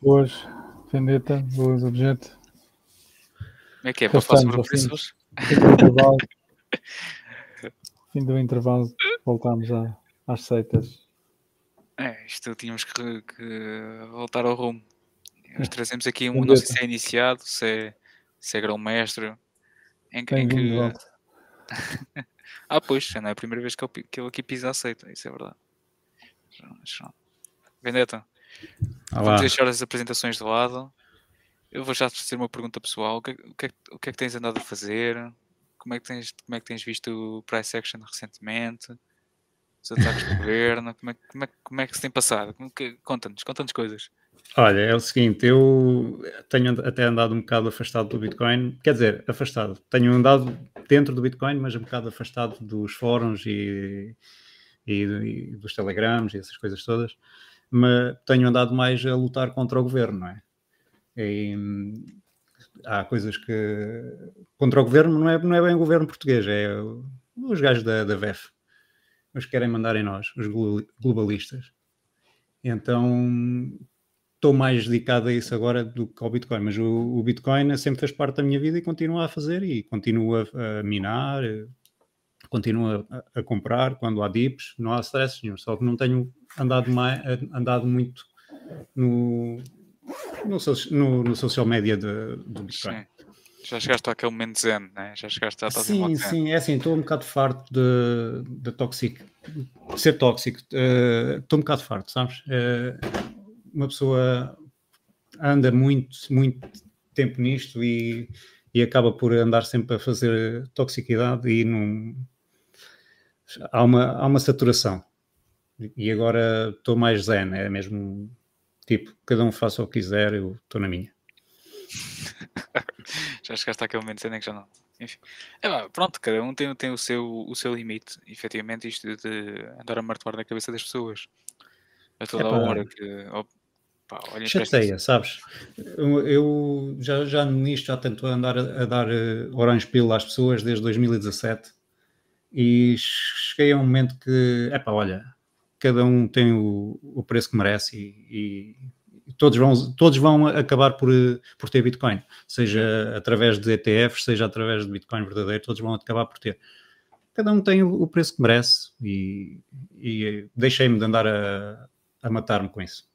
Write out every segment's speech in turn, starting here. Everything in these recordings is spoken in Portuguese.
Boas, Vendetta, boas, objeto. Como é que é? Para falar sobre preços? Fim do intervalo. fim do intervalo, voltamos a, às seitas. É, isto tínhamos que, que voltar ao rumo. Nós trazemos aqui um, não sei se é iniciado, se é, se é grão-mestre, em, que- em que... ah, pois, não é a primeira vez que ele aqui pisa a seita, isso é verdade. Vendetta, Olá. vamos deixar as apresentações de lado. Eu vou já te fazer uma pergunta pessoal. O que, é- o, que é, o que é que tens andado a fazer? Como é que tens, como é que tens visto o price action recentemente? Os ataques do governo? Como é, que- como, é, como é que se tem passado? Conta-nos, conta-nos coisas. Olha, é o seguinte, eu tenho até andado um bocado afastado do Bitcoin, quer dizer, afastado. Tenho andado dentro do Bitcoin, mas um bocado afastado dos fóruns e, e, e dos telegrams e essas coisas todas. Mas tenho andado mais a lutar contra o governo, não é? E, hum, há coisas que. Contra o governo não é, não é bem o governo português, é os gajos da, da VEF. Os que querem mandar em nós, os glo- globalistas. Então estou mais dedicado a isso agora do que ao Bitcoin, mas o, o Bitcoin sempre fez parte da minha vida e continua a fazer e continua a minar, continua a, a comprar quando há dips, não há stress nenhum, só que não tenho andado, mais, andado muito no, no, no, no social media de- do Bitcoin. Sim. Já chegaste àquele momento zen, né? Já chegaste em modo Sim, sim, é assim, estou um bocado farto de, de tóxico, de ser tóxico, eh, estou um bocado farto, sabes? Eh, uma pessoa anda muito, muito tempo nisto e, e acaba por andar sempre a fazer toxicidade e não há uma, há uma saturação. E agora estou mais zen, é mesmo tipo, cada um faça o que quiser, eu estou na minha. já chegaste àquele momento zen em que já não. Enfim. É, pá, pronto, cada um tem, tem o, seu, o seu limite. Efetivamente, isto de andar a martelar na cabeça das pessoas a toda a Epá. hora que. oh, pá, esta- Chateia, sabes? Eu, eu já, já nisto já tento andar a, a dar uh, orange pill às pessoas desde 2017 e cheguei a um momento que, epá, olha, cada um tem o, o preço que merece e, e todos, vão, todos vão acabar por, uh, por ter Bitcoin, seja através de ETFs, seja através de Bitcoin verdadeiro, todos vão acabar por ter. Cada um tem o, o preço que merece e, e deixei-me de andar a, a matar-me com isso.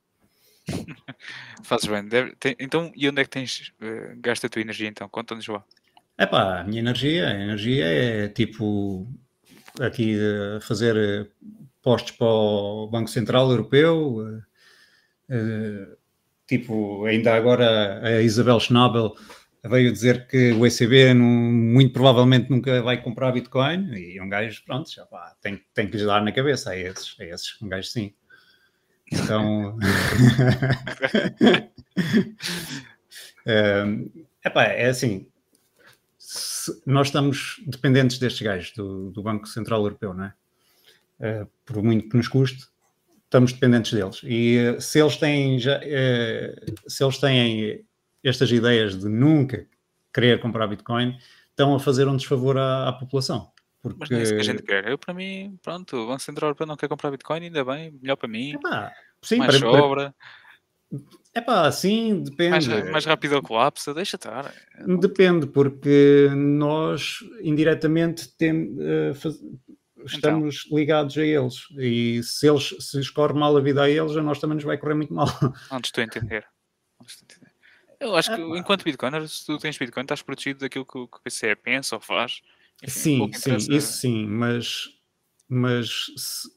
Fazes bem. Deve- tem- então, e onde é que tens eh, gasto a tua energia então? Conta-nos lá. Epá, a minha energia, a energia é tipo aqui fazer postos para o Banco Central Europeu, eh, eh, tipo, ainda agora a Isabel Schnabel veio dizer que o ECB não- muito provavelmente nunca vai comprar Bitcoin e um gajo, pronto, já pá, tem, tem que lhes dar na cabeça a esses, a esses, um gajo sim. Então, é epá, é assim, nós estamos dependentes destes gajos do, do Banco Central Europeu, não é? Eh, por muito que nos custe, estamos dependentes deles. E eh, se eles têm já, eh, se eles têm estas ideias de nunca querer comprar Bitcoin, estão a fazer um desfavor à, à população. Mas Porque, não é isso que a gente quer. Eu, para mim, pronto, o Banco Central Europeu não quer comprar Bitcoin, ainda bem, melhor para mim, epá, sim, mais para, para, sobra, epá, sim, mais, depende. mais rápido ao colapso, deixa estar. Depende, porque nós indiretamente tem, eh, faz- estamos ligados a eles e se eles se lhes corre mal a vida a eles, a nós também nos vai correr muito mal. Não estou a entender. Não estou a entender. Eu acho que Epá. enquanto Bitcoiner, se tu tens Bitcoin, estás protegido daquilo que o o BCE pensa ou faz. Enfim, sim, sim, interessa- isso sim, mas, mas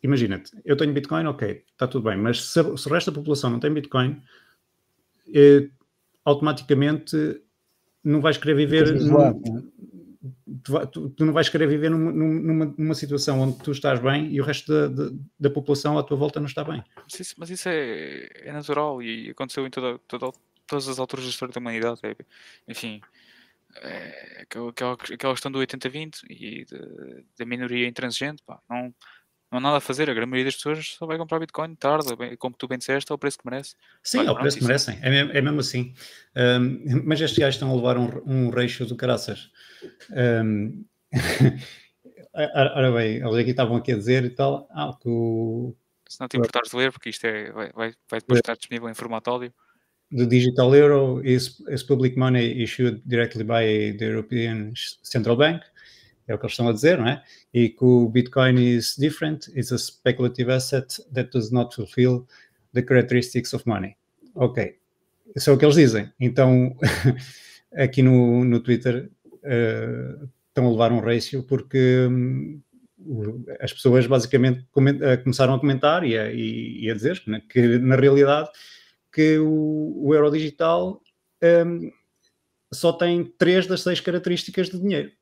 imagina-te, eu tenho Bitcoin, ok, está tudo bem, mas se, se o resto da população não tem Bitcoin, eh, automaticamente não vais querer viver num- isolado, não é? tu, tu- tu não vais querer viver numa, numa, numa situação onde tu estás bem e o resto da, da, da população à tua volta não está bem. Mas isso, mas isso é, é natural e aconteceu em toda, toda- todas as alturas da história da humanidade. é- enfim, é aquela, aquela, questão do 80-20 e da minoria intransigente, pá, não, não há nada a fazer. A grande maioria das pessoas só vai comprar Bitcoin tarde, como tu bem disseste, ao preço que merece. Sim, Olha, ao preço que merecem, é mesmo, é mesmo assim. Ahm, mas estes gajos estão a levar um, um reixo do caraças. Ahm, ora ora bem, eles aqui estavam aqui a dizer e tal, ah, que o, Se não te importares de ler, porque isto é, vai, vai, vai depois estar disponível em formato áudio. the digital euro is, is public money issued directly by the European Central Bank, é o que eles estão a dizer, não é? E que o Bitcoin is different, it's a speculative asset that does not fulfill the characteristics of money. Ok, isso é o que eles dizem. Então, aqui no, no Twitter uh, estão a levar um ratio porque um, as pessoas basicamente uh, começaram a comentar e a, e a dizer né, que na realidade que o, o euro digital um, só tem três das seis características de dinheiro,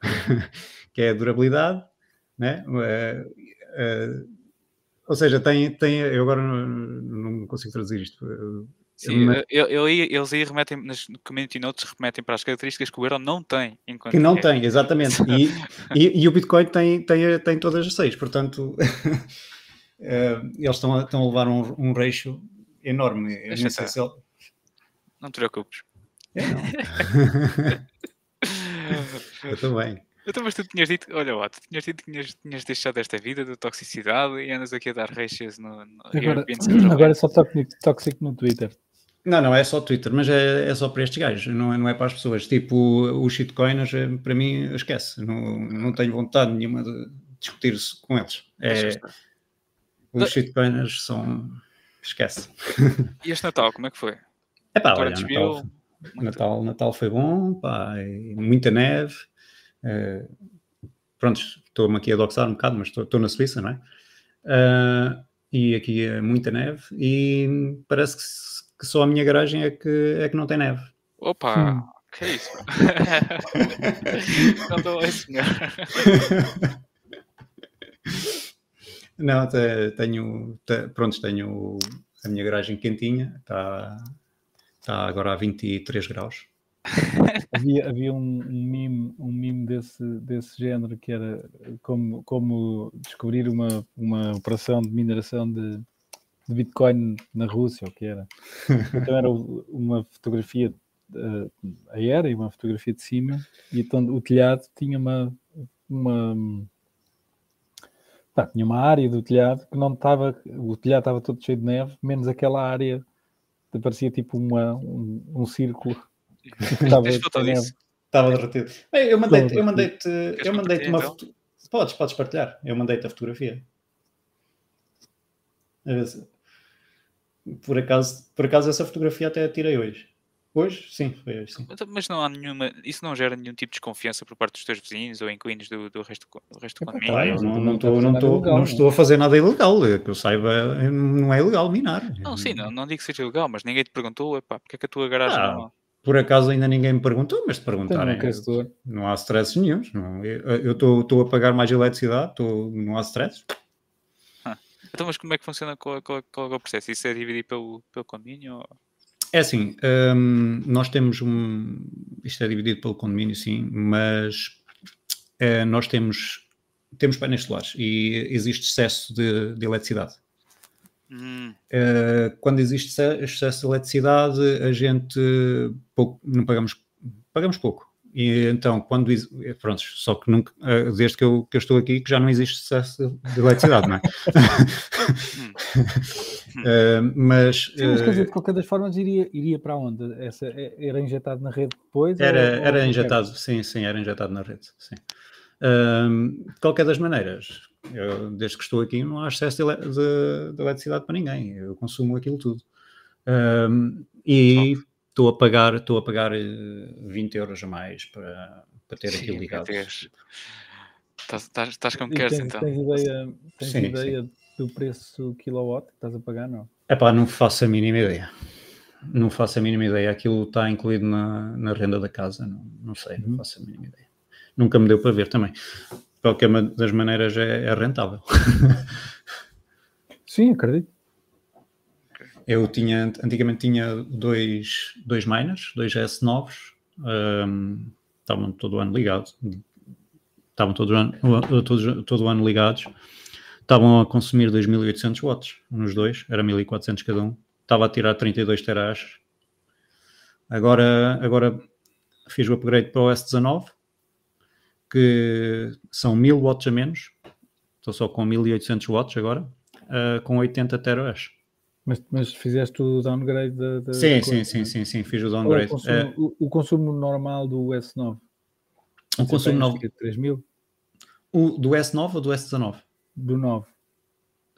que é a durabilidade, né? Uh, uh, ou seja, tem, tem eu agora não, não consigo traduzir isto. Sim, mas... eu, eu, eles aí remetem, nas community notes, remetem para as características que o euro não tem. Que não é. tem, exatamente. E, e, e, o Bitcoin tem, tem, tem todas as seis, portanto, eles estão a, estão a levar um, um ratio enorme. Não, se ele... não te preocupes. Eu não. Eu também. Então, mas tu tinhas dito, olha lá, tu tinhas dito que tinhas, tinhas deixado esta vida de toxicidade e andas aqui a dar reixas no, no agora, agora é só tóxico no Twitter. Não, não é só Twitter, mas é, é só para estes gajos, não é, não é para as pessoas. Tipo, os shitcoiners, eh, para mim, esquece. Não, não tenho vontade nenhuma de discutir com eles. É, os shitcoiners são esquece. E este Natal, como é que foi? É pá, olha, Natal, Natal, Natal, foi bom, pá, muita neve. Uh, pronto, estou-me aqui a doxar um bocado, mas estou, na Suíça, não é? Uh, e aqui é muita neve e parece que, que, só a minha garagem é que, é que não tem neve. Opa! Hum. Que é isso? não estou a senhor. Não, tenho, pronto, tenho a minha garagem quentinha, está, está agora a 23 graus. Havia, havia um, um, meme, um meme desse, desse género que era como, como descobrir uma, uma operação de mineração de, de Bitcoin na Rússia, o que era. Então era uma fotografia uh, aérea e uma fotografia de cima, e então o telhado tinha uma, uma tinha uma área do telhado que não estava, o telhado estava todo cheio de neve, menos aquela área que parecia tipo uma, um, um círculo. Estava, estava derretido. Bem, eu mandei-te, eu mandei-te, eu mandei-te uma então? Podes, podes partilhar. Eu mandei-te a fotografia. Por acaso, por acaso essa fotografia até a tirei hoje. Hoje? Sim, foi hoje, sim. Mas não há nenhuma. Isso não gera nenhum tipo de desconfiança por parte dos teus vizinhos ou inquilinos do, do resto do, resto do condomínio? Claro, não, não, estou, não, estou, não estou a fazer nada ilegal. Que eu saiba, não é ilegal minar. Não, sim, não, não digo que seja ilegal, mas ninguém te perguntou, epá, porque é que a tua garagem ah, não. Por acaso ainda ninguém me perguntou, mas te perguntarem, não há stress nenhum. Não, eu estou a pagar mais eletricidade, não há stress. Ah, então, mas como é que funciona qual, qual, qual é o processo? Isso é dividido pelo, pelo condomínio? Ou... É assim, um, nós temos um. Isto é dividido pelo condomínio, sim, mas uh, nós temos, temos painéis solares e existe excesso de, de eletricidade. Hum. Uh, quando existe excesso de eletricidade, a gente pouco, não pagamos, pagamos pouco. E então, quando. Pronto, só que nunca, eh, desde que eu, que eu estou aqui, que já não existe excesso de eletricidade, não é? uh, mas. Sim, mas quer dizer, de qualquer das formas, iria, iria para onde? Essa, era injetado na rede depois? Era, ou, era ou injetado, sim, sim, era injetado na rede, sim. Uh, de qualquer das maneiras, eu, desde que estou aqui, não há excesso de, de, de eletricidade para ninguém. Eu consumo aquilo tudo. Uh, e estou a pagar, estou a pagar 20 eh, euros a mais para, para ter sim, aquilo ligado. Estás, estás como queres, então. Tens ideia, tens sim, ideia sim. do preço kilowatt que estás a pagar, não? É pá, não faço a mínima ideia. Não faço a mínima ideia. Aquilo está incluído na, na renda da casa, não, não sei, não uhum. faço a mínima ideia. Nunca me deu para ver também. Qualquer das maneiras é, é rentável. Sim, acredito. Eu tinha, antigamente tinha dois, dois miners, dois S novos, um, estavam todo o ano ligados, estavam todo o ano, todo, todo o ano ligados, estavam a consumir 2.800 watts, nos dois, era 1.400 cada um, estava a tirar 32 terahash. Agora, agora fiz o upgrade para o S19, que são 1000 watts a menos, estou só com 1800 watts agora, uh, com 80 terahash. Mas, mas fizeste o downgrade da. da sim, sim, sim, sim, sim, fiz o downgrade. O consumo, é... o, o consumo, normal do S9? O consumo novo. 3000? O, do S9 ou do S19? Do 9.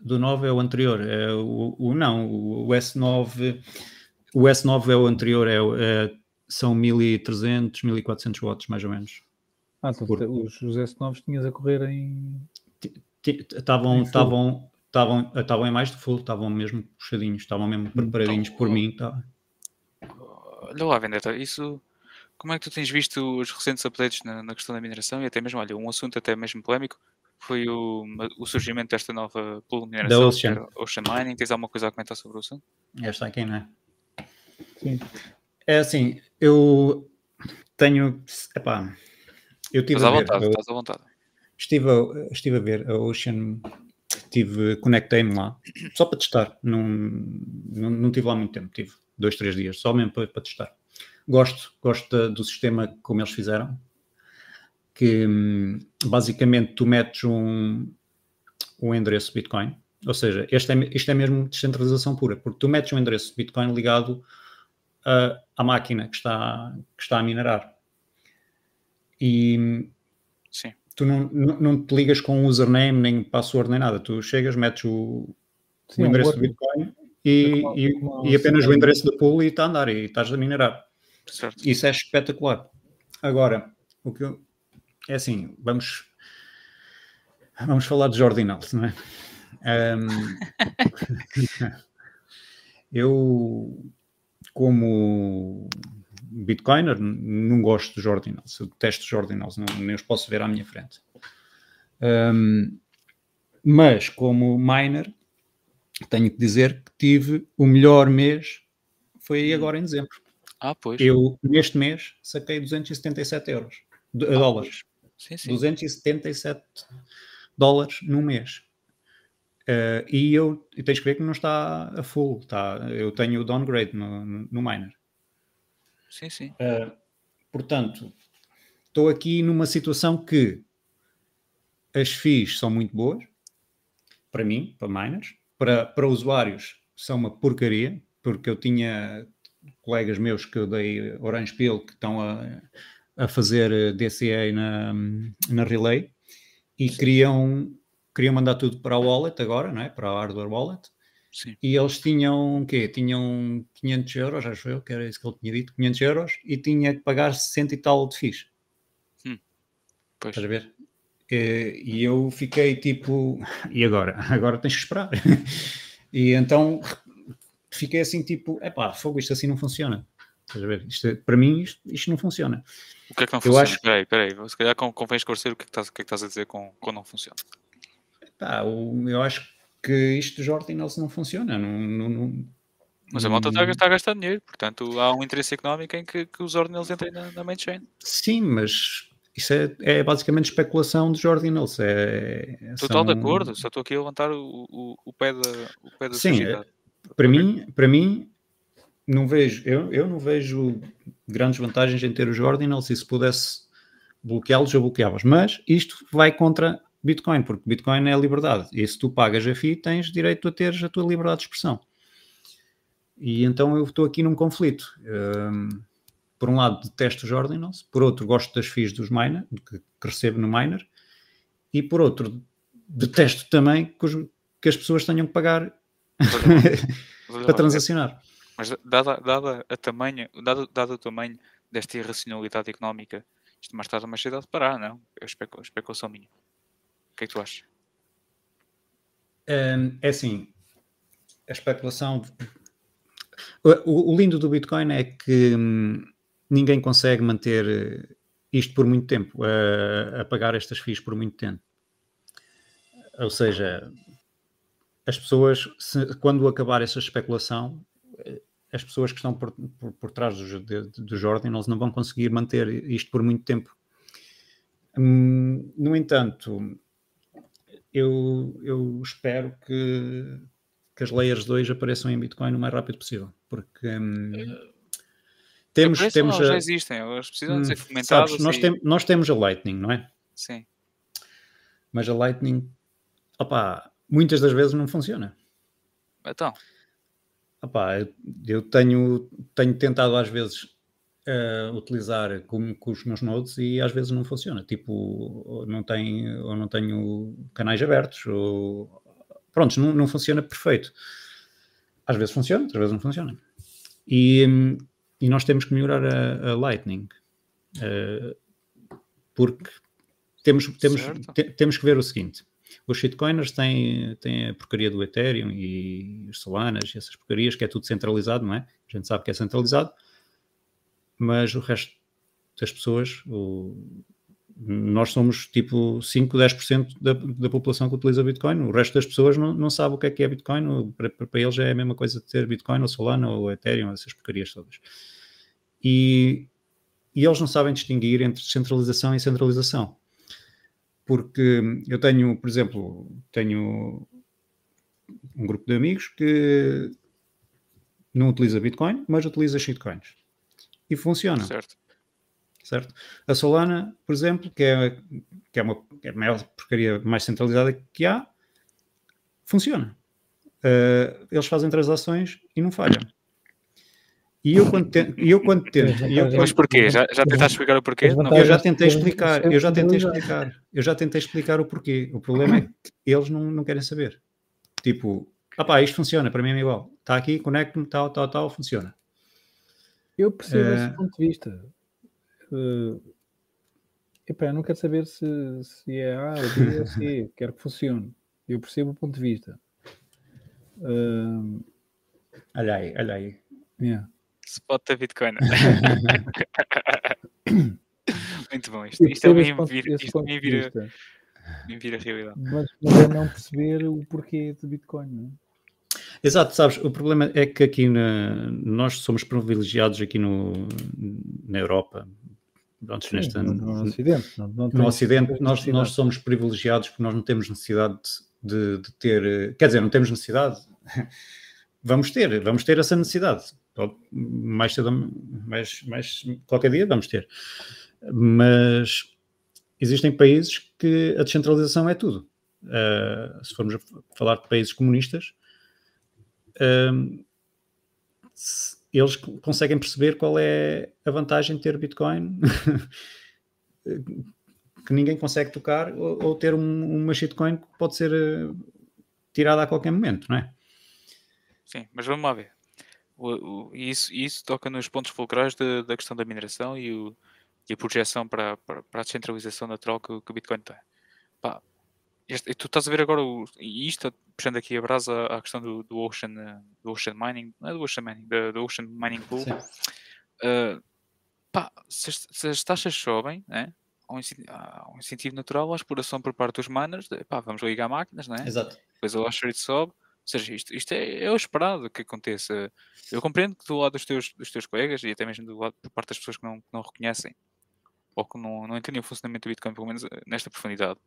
Do 9 é o anterior. É o, o, não, o S9. O S9 é o anterior, é, é são 1300, 1400 watts, mais ou menos. Ah, então Por... os, os S9 tinhas a correr em. Estavam, estavam, estavam, estavam em mais de full, estavam mesmo puxadinhos, estavam mesmo então, preparadinhos então, por mim. Tá. Olha lá, Vendetta, isso. Como é que tu tens visto os recentes updates na, na, questão da mineração e até mesmo, olha, um assunto até mesmo polémico foi o, o surgimento desta nova pool de mineração, da Ocean. Ocean Mining. Tens alguma coisa a comentar sobre o assunto? Esta aqui, não é? Sim. É assim, eu tenho. Epá, eu tive estás a, ver, vontade, eu, estás à vontade. Estive a, estive a ver a Ocean, tive, conectei-me lá, só para testar. Não, não, não tive lá muito tempo, tive dois, três dias, só mesmo para, para testar. Gosto, gosto do sistema como eles fizeram, que hum, basicamente tu metes um, um endereço Bitcoin, ou seja, este é, isto é mesmo descentralização pura, porque tu metes um endereço Bitcoin ligado a, à máquina que está, que está a minerar. E Sim. tu não, não, não, te ligas com username, nem password, nem nada. Tu chegas, metes o, Sim, o endereço do Bitcoin e, uma, e, uma, e apenas o endereço da pool e está a andar e estás a minerar. Certo. Isso é espetacular. Agora, o que eu, é assim, vamos vamos falar de Jordinals, não é? Um, eu, como Bitcoiner, não gosto dos ordinals, eu detesto os ordinals, não, nem os posso ver à minha frente. Um, mas, como miner, tenho que dizer que tive o melhor mês, foi agora em dezembro. Ah, pois. Eu, neste mês, saquei 277 euros, ah, dólares. Sim, sim. 277 dólares no mês. Uh, e eu e tens que ver que não está a full, tá? eu tenho o downgrade no, no miner. Sim, sim. Uh, portanto, estou aqui numa situação que as FIIs são muito boas, para mim, para miners, para, para usuários são uma porcaria, porque eu tinha colegas meus que eu dei Orange Pill que estão a, a fazer DCA na, na Relay e queriam, queriam mandar tudo para a wallet agora, não é? para a hardware wallet, Sim. E eles tinham o quê? Tinham 500 euros, acho eu, que era isso que ele tinha dito, 500 euros, e tinha que pagar 60 e tal de FIIs. Hum. Pois. Estás a ver? E, e eu fiquei tipo, e agora? Agora tens que esperar. e então fiquei assim tipo, epá, fogo, isto assim não funciona. Estás a ver? Isto, para mim isto, isto, não funciona. O que é que não funciona? Eu acho... Peraí, peraí, se calhar convém esclarecer o que é que estás, o que é que estás a dizer com, com não funciona. Pá, eu acho que isto dos ordinals não funciona. Não, não, não, mas a malta está, a gastar dinheiro, portanto há um interesse económico em que, que os ordinals entrem na, na main chain. Sim, mas isso é, é basicamente especulação dos ordinals. É, Total são... de acordo, só estou aqui a levantar o, o, o pé da, o pé da Sim, é, para mim, para mim não vejo, eu, eu não vejo grandes vantagens em ter os ordinals e se pudesse bloqueá-los, eu bloqueava-os. Mas isto vai contra Bitcoin, porque Bitcoin é a liberdade. E se tu pagas a FII, tens direito a teres a tua liberdade de expressão. E então eu estou aqui num conflito. Um, por um lado, detesto os ordinals, por outro, gosto das FIIs dos miner, que, que recebo no miner, e por outro, detesto também que, os, que as pessoas tenham que pagar para transacionar. Mas dada, dada, a tamanho, dado, dado o tamanho desta irracionalidade económica, isto mais tarde ou mais cedo de parar, não? É especulação minha que é que tu achas? Um, é assim, a especulação. O, lindo do Bitcoin é que hum, ninguém consegue manter eh, isto por muito tempo, a, pagar estas FIIs por muito tempo. Ou seja, as pessoas, se, quando acabar essa especulação, eh, as pessoas que estão por, por, por trás dos, dos ordinals não vão conseguir manter isto por muito tempo. Hum, no entanto, eu, eu espero que, que as Layers 2 apareçam em Bitcoin o mais rápido possível, porque hum, temos, temos não, já existem, elas precisam de ser hum, fomentadas. Sabes, nós, e... tem, nós temos a Lightning, não é? Sim. Mas a Lightning, opa, muitas das vezes não funciona. Então. Epá, eu tenho, tenho tentado às vezes uh, utilizar com, com, os meus nodes e às vezes não funciona. Tipo, não tem, ou não tenho canais abertos, ou pronto, não, não funciona perfeito. Às vezes funciona, outras vezes não funciona. E, e nós temos que melhorar a, a Lightning. Uh, porque temos, temos, te, temos que ver o seguinte: os shitcoiners têm, têm a porcaria do Ethereum e os Solanas e essas porcarias, que é tudo centralizado, não é? A gente sabe que é centralizado, mas o resto das pessoas, o, nós somos tipo 5, 10% da, da população que utiliza Bitcoin. O resto das pessoas não, não sabe o que é que é Bitcoin. Para, para eles é a mesma coisa de ter Bitcoin ou Solana ou Ethereum, essas porcarias todas. E, e eles não sabem distinguir entre descentralização e centralização. Porque eu tenho, por exemplo, tenho um grupo de amigos que não utiliza Bitcoin, mas utiliza shitcoins. E funciona. Certo certo? A Solana, por exemplo, que é, que é, uma, é a maior porcaria mais centralizada que há, funciona. Uh, eles fazem transações e não falham. E eu quando tento, eu quando tento eu, mas porquê? Já, já tentaste explicar o porquê? Eu já tentei explicar, eu já tentei explicar, eu já tentei explicar o porquê. O problema é que eles não, não querem saber. Tipo, ah pá, isto funciona, para mim é igual. Está aqui, conecto-me, tal, tal, tal, funciona. Eu percebo uh, esse ponto de vista uh, epá, eu não quero saber se, se é A ou B ou C, quero que funcione. Eu percebo o ponto de vista. Uh, olha aí, olha aí. Yeah. Spot da Bitcoin. Muito bom. Isto, isto é bem vir, isto bem bem vira a realidade. Mas, mas é não perceber o porquê de Bitcoin, não é? Exato, sabes, o problema é que aqui na, nós somos privilegiados aqui no, na Europa, Pronto, neste, no, no Ocidente. Não, não no Ocidente, nós, nós somos privilegiados porque nós não temos necessidade de, de ter. Quer dizer, não temos necessidade. vamos ter, vamos ter essa necessidade. Mais cedo, mais, mais qualquer dia vamos ter. Mas existem países que a descentralização é tudo. Uh, se formos a falar de países comunistas, eles conseguem perceber qual é a vantagem de ter Bitcoin que ninguém consegue tocar ou, ou ter um, uma shitcoin que pode ser uh, tirada a qualquer momento, não é? Sim, mas vamos lá ver. O, o, isso, isso toca nos pontos fulcrais de, da questão da mineração e, o, e a projeção para, para, para, a descentralização natural que, que o Bitcoin tem. Pá, este, tu estás a ver agora, e isto puxando aqui a brasa à questão do, do, Ocean, eh, do Ocean Mining, não é do Ocean Mining, do, do Ocean Mining Pool. Uh, pá, se, se, as taxas sobem, né? há, um incentivo, há um incentivo natural à exploração por parte dos miners, de, pá, vamos ligar máquinas, não é? Exato. Depois o hash rate sobe, ou seja, isto, isto é, é o esperado que aconteça. Eu compreendo que do lado dos teus, dos teus colegas e até mesmo do lado por parte das pessoas que não, que não reconhecem ou que não, não entendem o funcionamento do Bitcoin, pelo menos eh, nesta profundidade,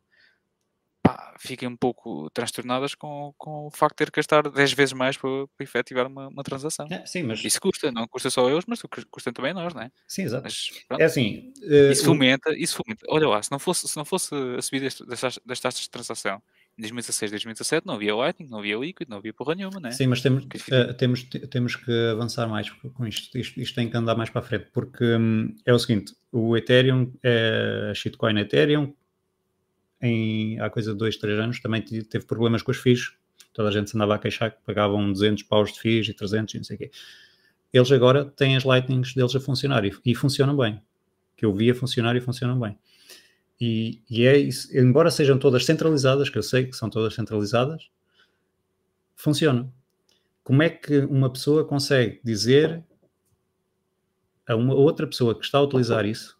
pá, fiquem um pouco transtornadas com, com o facto de ter que gastar 10 vezes mais para, para efetivar uma, uma transação. É, sim, mas... Isso custa, não custa só eles, mas custa também a nós, não é? Sim, exato. Mas, é assim... Uh, isso, fomenta, isso fomenta. Olha lá, se não fosse, se não fosse a subida das, das taxas de transação em 2016, 2017 não havia Lightning, não havia Liquid, não havia porra nenhuma, não é? Sim, mas temos, uh, temos, temos que avançar mais com isto. isto. isto. tem que andar mais para a frente, porque um, é o seguinte, o Ethereum, é, a shitcoin Ethereum, em, há coisa de dois, três anos, também teve problemas com os FIIs. Toda a gente se andava a queixar que pagavam 200 paus de FIIs e 300 e não sei o quê. Eles agora têm as Lightnings deles a funcionar e, e funcionam bem. Que eu vi a funcionar e funcionam bem. E, e, é isso, embora sejam todas centralizadas, que eu sei que são todas centralizadas, funcionam. Como é que uma pessoa consegue dizer a uma outra pessoa que está a utilizar isso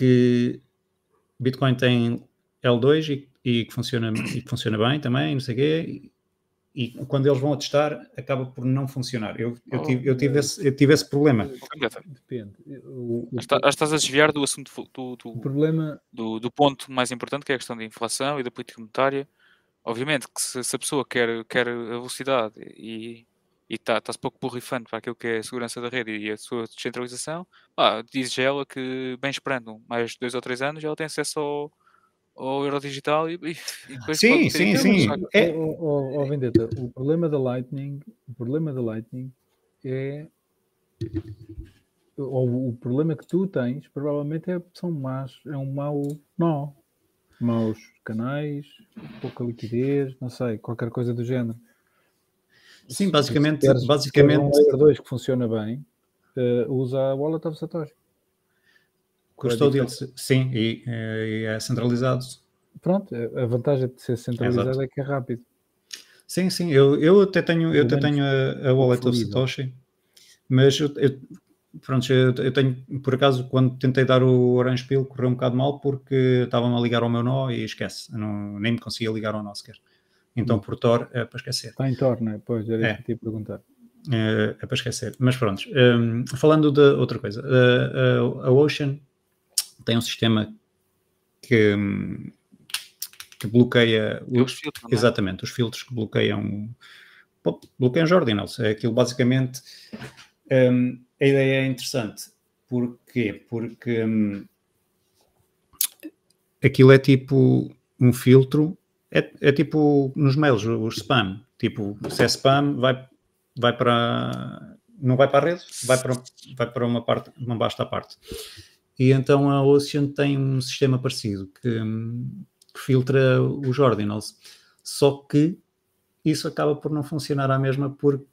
que Bitcoin tem L2 e, e, que funciona, e que funciona bem também, não sei o quê, e, quando eles vão a testar, acaba por não funcionar. Eu, eu, tive, eu, tive, esse, eu tive esse problema. Depende. O, o, estás a desviar do assunto do, do, problema... do, do, ponto mais importante, que é a questão da inflação e da política monetária. Obviamente que se, se a pessoa quer, quer a velocidade e, e está-se tá pouco borrifando para aquilo que é a segurança da rede e a sua descentralização, ah, diz ela que, bem esperando mais dois ou três anos, ela tem acesso ao, ao Euro Digital e, e depois sim, sim, sim. É... Oh, oh, oh, Vendetta, o problema da Lightning, o problema da Lightning é ou o problema que tu tens provavelmente é, são más, é um mau nó, maus canais, pouca liquidez, não sei, qualquer coisa do género. Sim, basicamente, se basicamente um Layer 2 que funciona bem, uh, usa a Wallet of Satoshi. Custou dele, sim, e, e, é centralizado. Pronto, a vantagem de ser centralizado Exato. é que é rápido. Sim, sim, eu, eu até tenho, eu até tenho a, a Wallet of Satoshi, mas eu, eu pronto, eu, eu, tenho, por acaso, quando tentei dar o Orange Pill, correu um bocado mal porque estavam a ligar ao meu nó e esquece, não, nem me conseguia ligar ao nó sequer. Então, hum. por Tor, é para esquecer. Está em Tor, não é? Pois, era é. isso que te ia perguntar. É, é, para esquecer. Mas pronto, um, falando de outra coisa, a, a, a Ocean tem um sistema que, que bloqueia os, filtros, é? exatamente, os filtros que bloqueiam bloqueiam os ordinals. É aquilo basicamente um, a ideia é interessante. Porquê? Porque hum, aquilo é tipo um filtro, é, é tipo nos mails, o spam. Tipo, se é spam, vai, vai para. Não vai para a rede, vai para, vai para uma parte, uma vasta parte. E então a Ocean tem um sistema parecido que, que filtra os ordinals. Só que isso acaba por não funcionar à mesma porque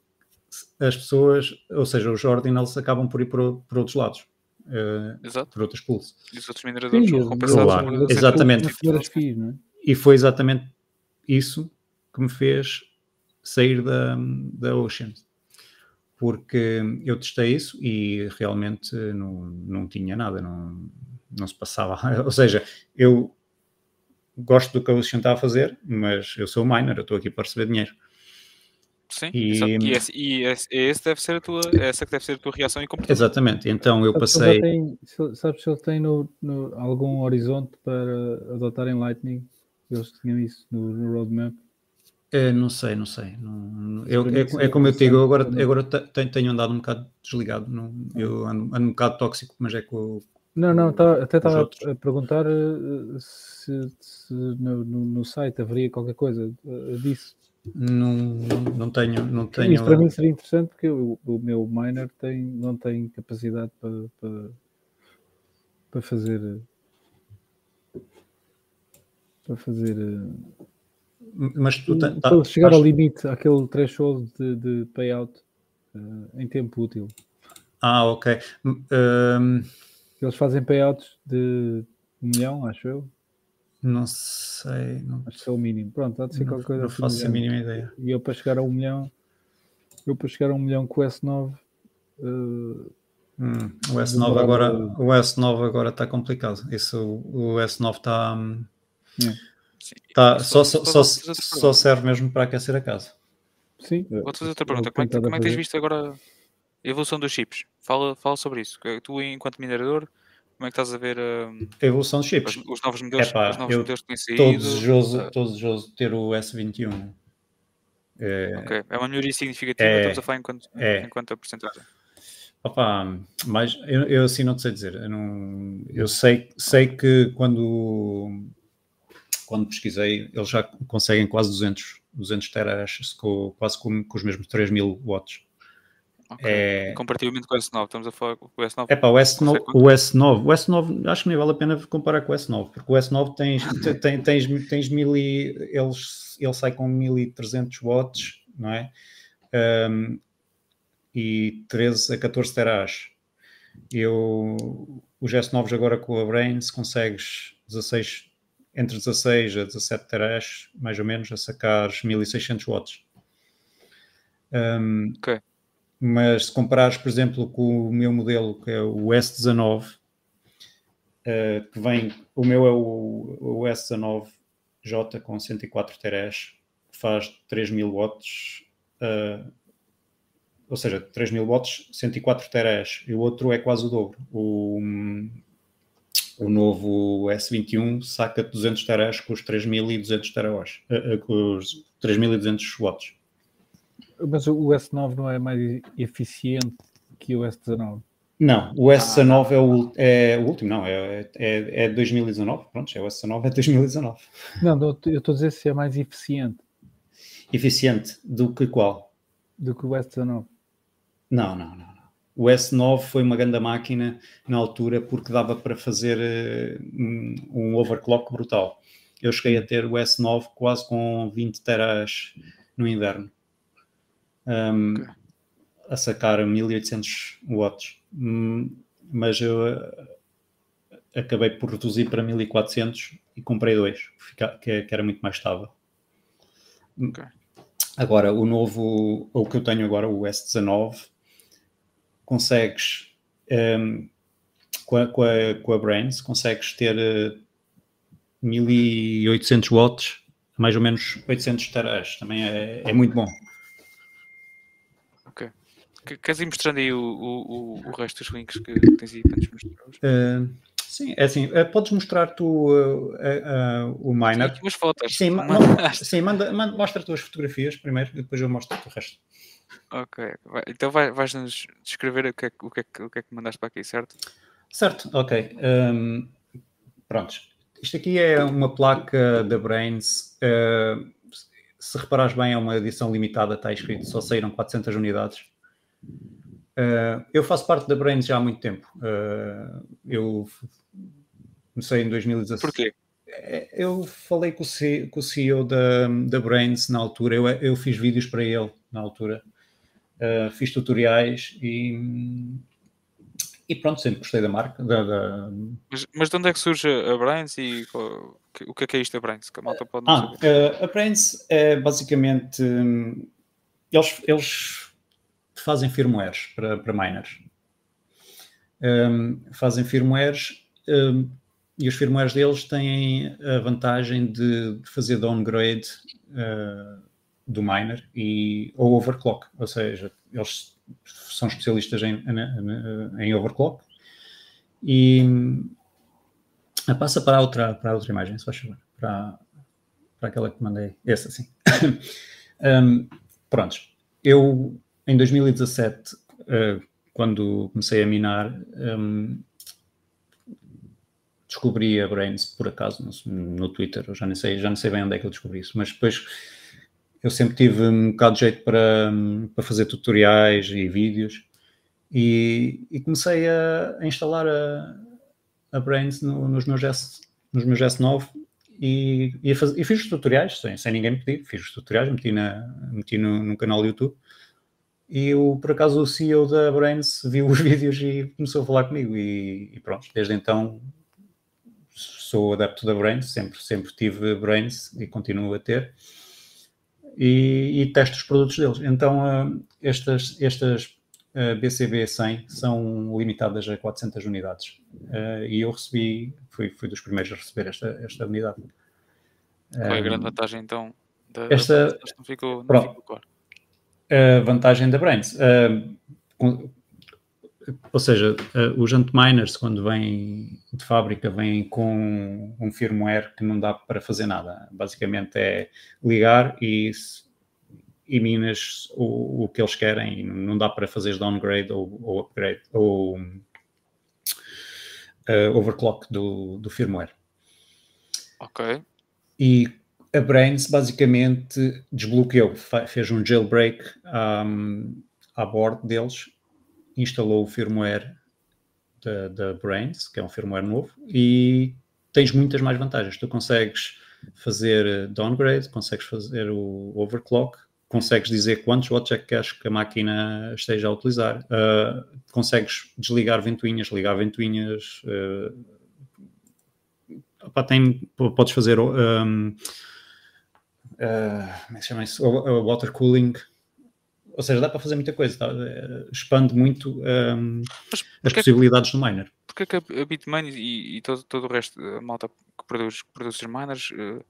as pessoas, ou seja, os ordinals acabam por ir por, por outros lados. Uh, por outros pools. E os outros mineradores são compensados. Exatamente. E foi exatamente isso que me fez sair da, da Ocean. Porque eu testei isso e realmente não, não tinha nada, não, não se passava. Ou seja, eu gosto do que a Ocean está a fazer, mas eu sou miner, eu estou aqui para receber dinheiro. Sim, e, e, esse, e esse, esse, deve ser a tua, essa que deve ser a tua reação e comportamento. Exatamente, então eu passei. Tem, sabes se eles têm no, no, algum horizonte para adotarem Lightning? Eles tinham isso no, no roadmap? É, não sei, não sei. Não, eu, é, é, como eu digo, eu agora, agora tenho, andado um bocado desligado. Não, eu ando, ando um bocado tóxico, mas é com. Não, não, tá, até estava a perguntar uh, se, se no, no, no, site haveria qualquer coisa uh, disso. Não, não tenho. Não tenho... Isso para mim seria interessante porque o, o meu miner tem, não tem capacidade para, para, para fazer. Para fazer. Mas tu tá, para chegar ao limite, aquele threshold de, de payout uh, em tempo útil. Ah, ok. Um... Eles fazem payouts de um milhão, acho eu. Não sei. Não... Acho que é o mínimo. Pronto, há de ser não, qualquer coisa. Não faço a mínima ideia. E eu para chegar a um milhão, eu para chegar a um milhão com o S9. Uh, hum, o S9 agora, o S9 agora está complicado. Isso, o S9 está. É. Tá, só, só, só, só, serve mesmo para aquecer a casa. Sim. Vou-te fazer outra pergunta. Como é, que, como é que tens visto agora a evolução dos chips? Fala, fala sobre isso. Tu, enquanto minerador, como é que estás a ver uh, a evolução dos chips? Os, os novos modelos, Epá, os novos modelos que têm saído? Estou desejoso, estou desejoso de ter o S21. É, okay. é uma melhoria significativa, é, estamos a falar enquanto, é, enquanto a porcentagem. Opa, mas eu, eu, assim não te sei dizer. Eu, não, eu sei, sei que quando, quando pesquisei, eles já conseguem quase 200, 200 terahash, com, quase com, com os mesmos 3000 watts. Okay. É... Comparativamente com o S9, estamos a falar com o S9. É pá, o S9, o S9, o S9, acho que nem vale a pena comparar com o S9, porque o S9 tens, tens, tens, tens mil e, eles, ele sai com 1300 watts, não é? Um, e 13 a 14 terás. Eu, os S9 agora com a Brains consegues 16, entre 16 a 17 terás, mais ou menos, a sacar 1600 watts. Um, ok. Mas se comparares, por exemplo, com o meu modelo, que é o S19, uh, que vem, o meu é o, o S19J com 104 TRS, que faz 3000 watts, uh, ou seja, 3000 watts, 104 TRS, e o outro é quase o dobro. O, o novo S21 saca 200 TRS com os 3200 TRS, uh, com os 3200 watts. Mas o S9 não é mais eficiente que o S19? Não, o S19 ah, é, o, é o último, não, é, é, é 2019, pronto, é o S19 é 2019. Não, eu estou a dizer se é mais eficiente. Eficiente do que qual? Do que o S19. Não, não, não. O S9 foi uma grande máquina na altura porque dava para fazer uh, um overclock brutal. Eu cheguei a ter o S9 quase com 20 teras no inverno. Um, okay. A sacar 1800 watts. Um, mas eu uh, acabei por reduzir para 1400 e comprei dois, que, que era muito mais estável. Okay. Agora, o novo, o que eu tenho agora, o S19, consegues um, com, a, com, a, com a Brains, consegues ter uh, 1800 watts, mais ou menos 800 teras, também é, é muito bom. Ok. Queres ir mostrando aí o, o, o resto dos links que tens aí para nos mostrar? Uh, sim, é assim, uh, podes mostrar tu uh, o miner. Sim, umas fotos. Sim, ma sim manda, manda, mostra as tuas fotografias primeiro e depois eu mostro o resto. Ok, então vai, vais-nos descrever o que, é, o, que é, o que é que mandaste para aqui, certo? Certo, ok. Um, prontos. Isto aqui é uma placa da Brains. Uh, se reparares bem, é uma edição limitada, está escrito, só saíram 400 unidades. Uh, eu faço parte da Brains já há muito tempo. Uh, eu comecei em 2016. Porquê? É, eu falei com o, C, com o CEO da, da Brains na altura, eu, eu fiz vídeos para ele na altura uh, fiz tutoriais e, e pronto, sempre gostei da marca. Da, da... Mas, mas de onde é que surge a Brains e o que é que é isto a Brains? Que a malta pode ah, uh, a Brains é basicamente um, eles, eles fazem firmwares para, para miners. Um, fazem firmwares um, e os firmwares deles têm a vantagem de, de fazer downgrade uh, do miner e, ou overclock, ou seja, eles são especialistas em, em, overclock e ah, passa para a outra, para outra imagem, se faz favor, para, para aquela que mandei, essa sim. um, prontos, eu em 2017, uh, ah, quando comecei a minar, um, descobri a Brains por acaso no, no Twitter, eu já nem sei, já não sei bem onde é que eu descobri isso, mas depois eu sempre tive um bocado de jeito para, para fazer tutoriais e vídeos e, e comecei a, a, instalar a, a Brains no, nos, meus S, nos meus S9 e, e, faz, e, fiz os tutoriais sem, sem ninguém me pedir, fiz os tutoriais, meti, na, meti no, no canal do YouTube e o, por acaso o CEO da Brains viu os vídeos e começou a falar comigo e, e pronto, desde então sou adepto da Brains, sempre, sempre tive Brains e continuo a ter e, e testo os produtos deles. Então, uh, estas, estas uh, BCB 100 são limitadas a 400 unidades. Uh, e eu recebi, fui, fui dos primeiros a receber esta, esta unidade. Qual é a grande vantagem, então, da, esta, da não ficou, não ficou claro. A vantagem da Brains. Ou seja, uh, os antminers, quando vêm de fábrica, vêm com um firmware que não dá para fazer nada. Basicamente é ligar e, e minas o, o que eles querem, não dá para fazer downgrade ou, ou upgrade ou uh, overclock do, do firmware. Ok. E a Brains basicamente desbloqueou, fez um jailbreak um, a bordo deles instalou o firmware da, da Brains, que é um firmware novo, e tens muitas mais vantagens. Tu consegues fazer downgrade, consegues fazer o overclock, consegues dizer quantos watts é que queres que a máquina esteja a utilizar, uh, consegues desligar ventoinhas, ligar ventoinhas, uh, opa, tem, podes fazer um, uh, como é que chama isso? water cooling, ou seja, dá para fazer muita coisa, tá? Eh, expande muito um, as possibilidades do miner. Porque é que a Bitmain e, e todo, todo, o resto da malta que produz, que produz os miners uh,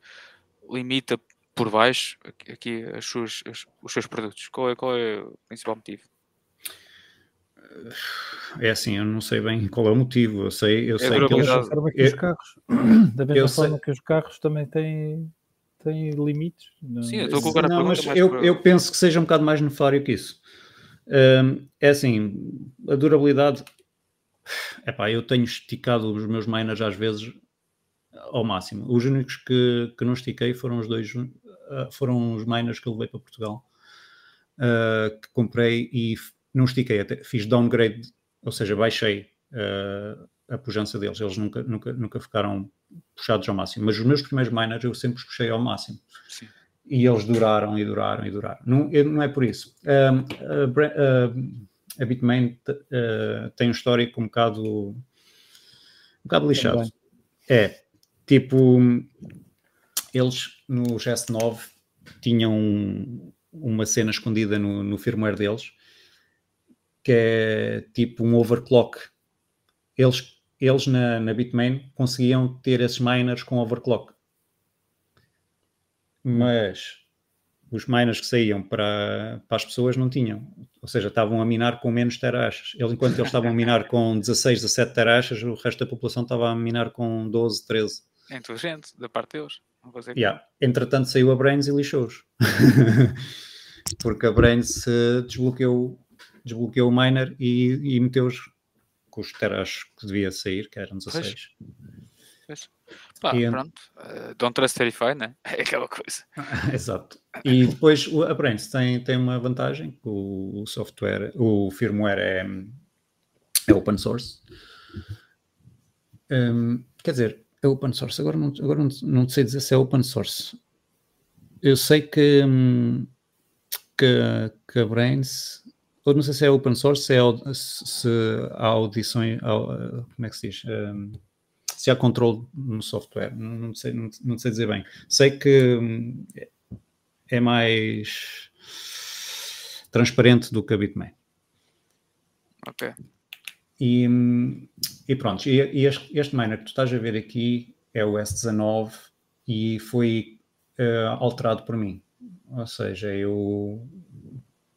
limita por baixo aqui as suas, as, os seus produtos? Qual é, qual é o principal motivo? É assim, eu não sei bem qual é o motivo. Eu sei, eu é sei que eles... que os carros, da mesma forma sei... que os carros também têm tem limites. Não... Sim, eu estou a colocar a não, mas eu, para... eu penso que seja um bocado mais necessário que isso. Um, é assim, a durabilidade Epá, eu tenho esticado os meus miners às vezes ao máximo. Os únicos que, que não estiquei foram os dois, uh, foram os miners que eu levei para Portugal, uh, que comprei e não estiquei, até fiz downgrade, ou seja, baixei uh, a pujança deles. Eles nunca, nunca, nunca ficaram puxados ao máximo. Mas os meus primeiros miners eu sempre os puxei ao máximo. Sim. E eles duraram e duraram e duraram. Não, não é por isso. Um, a, a, a Bitmain uh, tem um histórico um bocado, um bocado lixado. É, tipo, eles no S9 tinham uma cena escondida no, no firmware deles que é tipo um overclock. Eles eles na, na Bitmain conseguiam ter esses miners com overclock. Mas os miners que saíam para, para as pessoas não tinham. Ou seja, estavam a minar com menos terachas. Eles, enquanto eles estavam a minar com 16, 17 terachas, o resto da população estava a minar com 12, 13. É inteligente, da parte deles. Yeah. Entretanto, saiu a Brains e lixou-os. Porque a Brains desbloqueou, desbloqueou o miner e, e meteu-os custo era acho que devia sair, que eram 16. Pois. Pá, e, pronto, uh, don't trust verify, né? É aquela coisa. Exato. E depois a Brains tem, tem uma vantagem, que o, software, o firmware é, é open source. Um, quer dizer, é open source. Agora não, agora não, não sei dizer se é open source. Eu sei que, hum, que, que a Brains ou não sei se é open source, se, é, se há audições, como é que se diz? Um, se há controle no software, não, não, sei, não, não, sei dizer bem. Sei que hum, é mais transparente do que a Bitmain. Ok. E, hum, e pronto, e, e este, este, miner que tu estás a ver aqui é o S19 e foi uh, alterado por mim. Ou seja, eu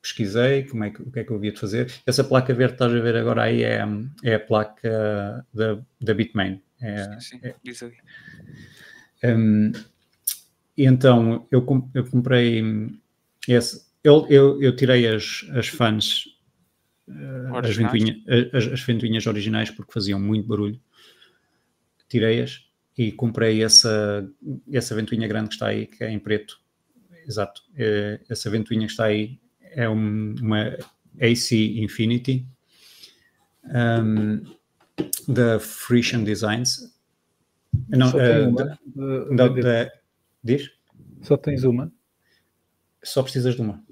pesquisei como é que, o que é que eu havia de fazer. Essa placa verde que estás a ver agora aí é, é a placa da, da Bitmain. É, sim, sim, é, ali. Um, então eu, eu comprei esse. Eu, eu, eu tirei as, as fãs, uh, as, ventoinha, as, as ventoinhas originais porque faziam muito barulho. Tirei-as e comprei essa, essa ventoinha grande que está aí, que é em preto. Exato. É, essa ventoinha que está aí é um, uma AC Infinity um, da Frisian Designs. Não, Só uh, uma, da, da, da, diz? Só tens uma? Só precisas de uma.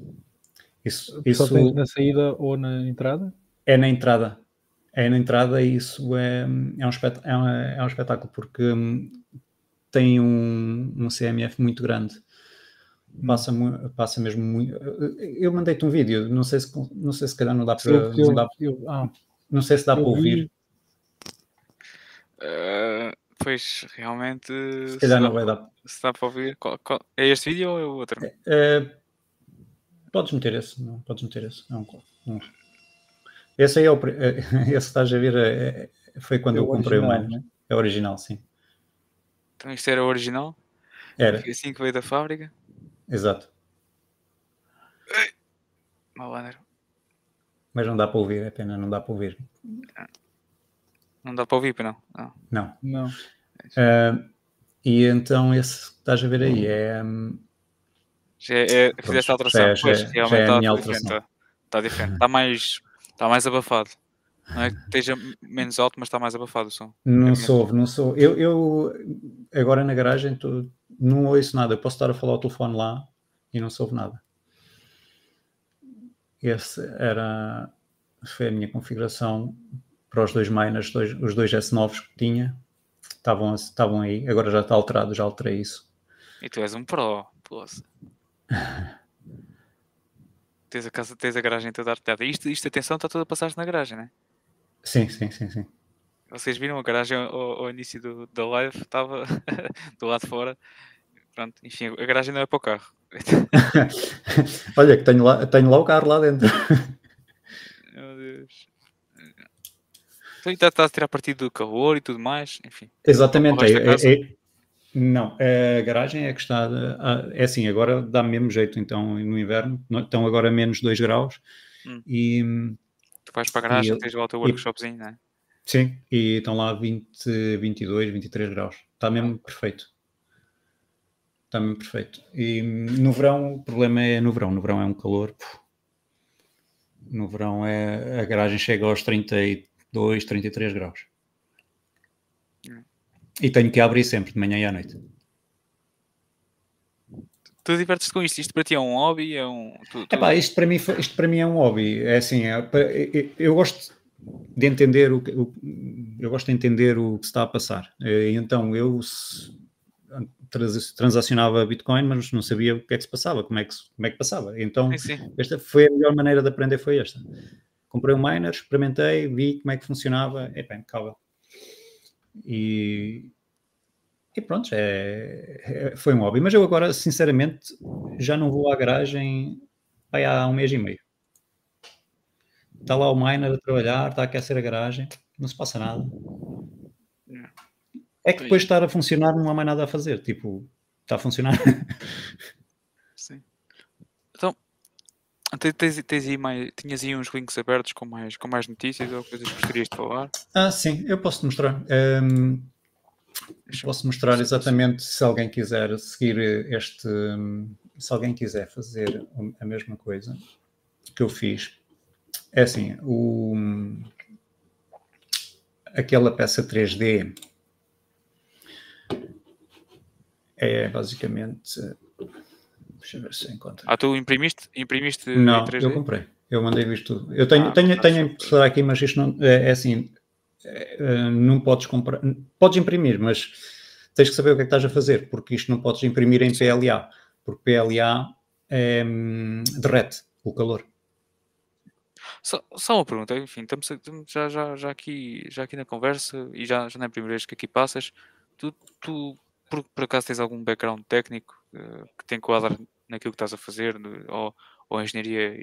Isso, isso Só tens na saída ou na entrada? É na entrada. É na entrada e isso é, é, um, espet, é, um, é um espetáculo porque um, tem um, um CMF muito grande passa, passa mesmo muito. Eu mandei-te um vídeo, não sei se não sei se calhar não dá para eu, não, dá, eu, ah, não sei se dá para ouvir. Uh, pois realmente se calhar se não vai dar. Se dá para ouvir. Qual, qual, é este vídeo ou é o outro? É, podes meter esse, não, podes meter esse. Não, não. Esse aí é o esse estás a ver é, foi quando é eu comprei original, o mine, né? É original, sim. Então isto era o original? Era. Foi assim que veio da fábrica? Exato. Malandro. Mas não dá para ouvir, é pena, não dá para ouvir. Não dá para ouvir, não? Não. Não. não. Uh, e então esse que estás a ver aí é. Já é, é fizeste a alteração, já, pois, já, realmente já é está, diferente, está, diferente. Está mais, está mais abafado. Não é que esteja menos alto, mas está mais abafado o som. Não é sou, não sou. Eu, eu agora na garagem tô, não ouço nada. Eu posso estar a falar ao telefone lá e não soube nada. Esse era foi a minha configuração para os dois miners, dois, os dois S9s que tinha. Estavam, estavam aí, agora já está alterado, já alterei isso. E tu és um pro, poça. tens, a casa, tens a garagem toda arteada. Isto, isto, atenção, está toda a passar na garagem, não é? Sim, sim, sim, sim. Vocês viram a garagem ao, ao início do, da live, estava do lado de fora. Pronto, enfim, a garagem não é para o carro. Olha, que tenho lá, tenho lá o carro lá dentro. Meu Deus. Então está, está a tirar partido do calor e tudo mais, enfim. Exatamente. É, é, é, não, a garagem é que está. É assim, agora dá mesmo jeito, então no inverno, estão agora menos 2 graus. Hum. E, tu vais para a garagem, e, tens lá o teu workshopzinho, não é? Sim, e estão lá 20, 22, 23 graus. Está mesmo perfeito. Está mesmo perfeito. E no verão, o problema é no verão. No verão é um calor. No verão é, a garagem chega aos 32, 33 graus. Hum. E tenho que abrir sempre, de manhã e à noite tu divertes-te com isto? Isto para ti é um hobby? É um, tu, tu... Epá, isto, para mim, isto para mim é um hobby. É assim, é, eu gosto de entender o, o, eu gosto de entender o que está a passar. Então eu transacionava Bitcoin, mas não sabia o que é que se passava, como é que, como é que passava. Então sim, esta foi a melhor maneira de aprender foi esta. Comprei um miner, experimentei, vi como é que funcionava, é bem, calma. E, e pronto, é, é, foi um hobby. Mas eu agora, sinceramente, já não vou à garagem há um mês e meio. Está lá o miner a trabalhar, está a aquecer a garagem, não se passa nada. É que depois de estar a funcionar não há mais nada a fazer. Tipo, está a funcionar. Sim. Então, tens, tens aí mais, tinhas aí uns links abertos com mais, com mais notícias ou coisas que gostarias de falar? Ah, sim, eu posso te mostrar. Um, Posso mostrar exatamente se alguém quiser seguir este, se alguém quiser fazer a mesma coisa que eu fiz. É assim, o, aquela peça 3D é basicamente. Deixa eu ver se encontro. Ah, tu imprimiste? imprimiste não, eu comprei. Eu mandei isto tudo. Eu tenho, ah, tenho, tenho a impressora aqui, mas isto não é, é assim. Eh, não podes comprar, podes imprimir, mas tens que saber o que é que estás a fazer, porque isto não podes imprimir em PLA, porque PLA é, hum, derrete o calor. Só, só, uma pergunta, enfim, estamos, já, já, já, aqui, já aqui na conversa e já, já não é a primeira vez que aqui passas. Tu, tu por, por acaso tens algum background técnico uh, que tem quadro naquilo que estás a fazer, ou, ou engenharia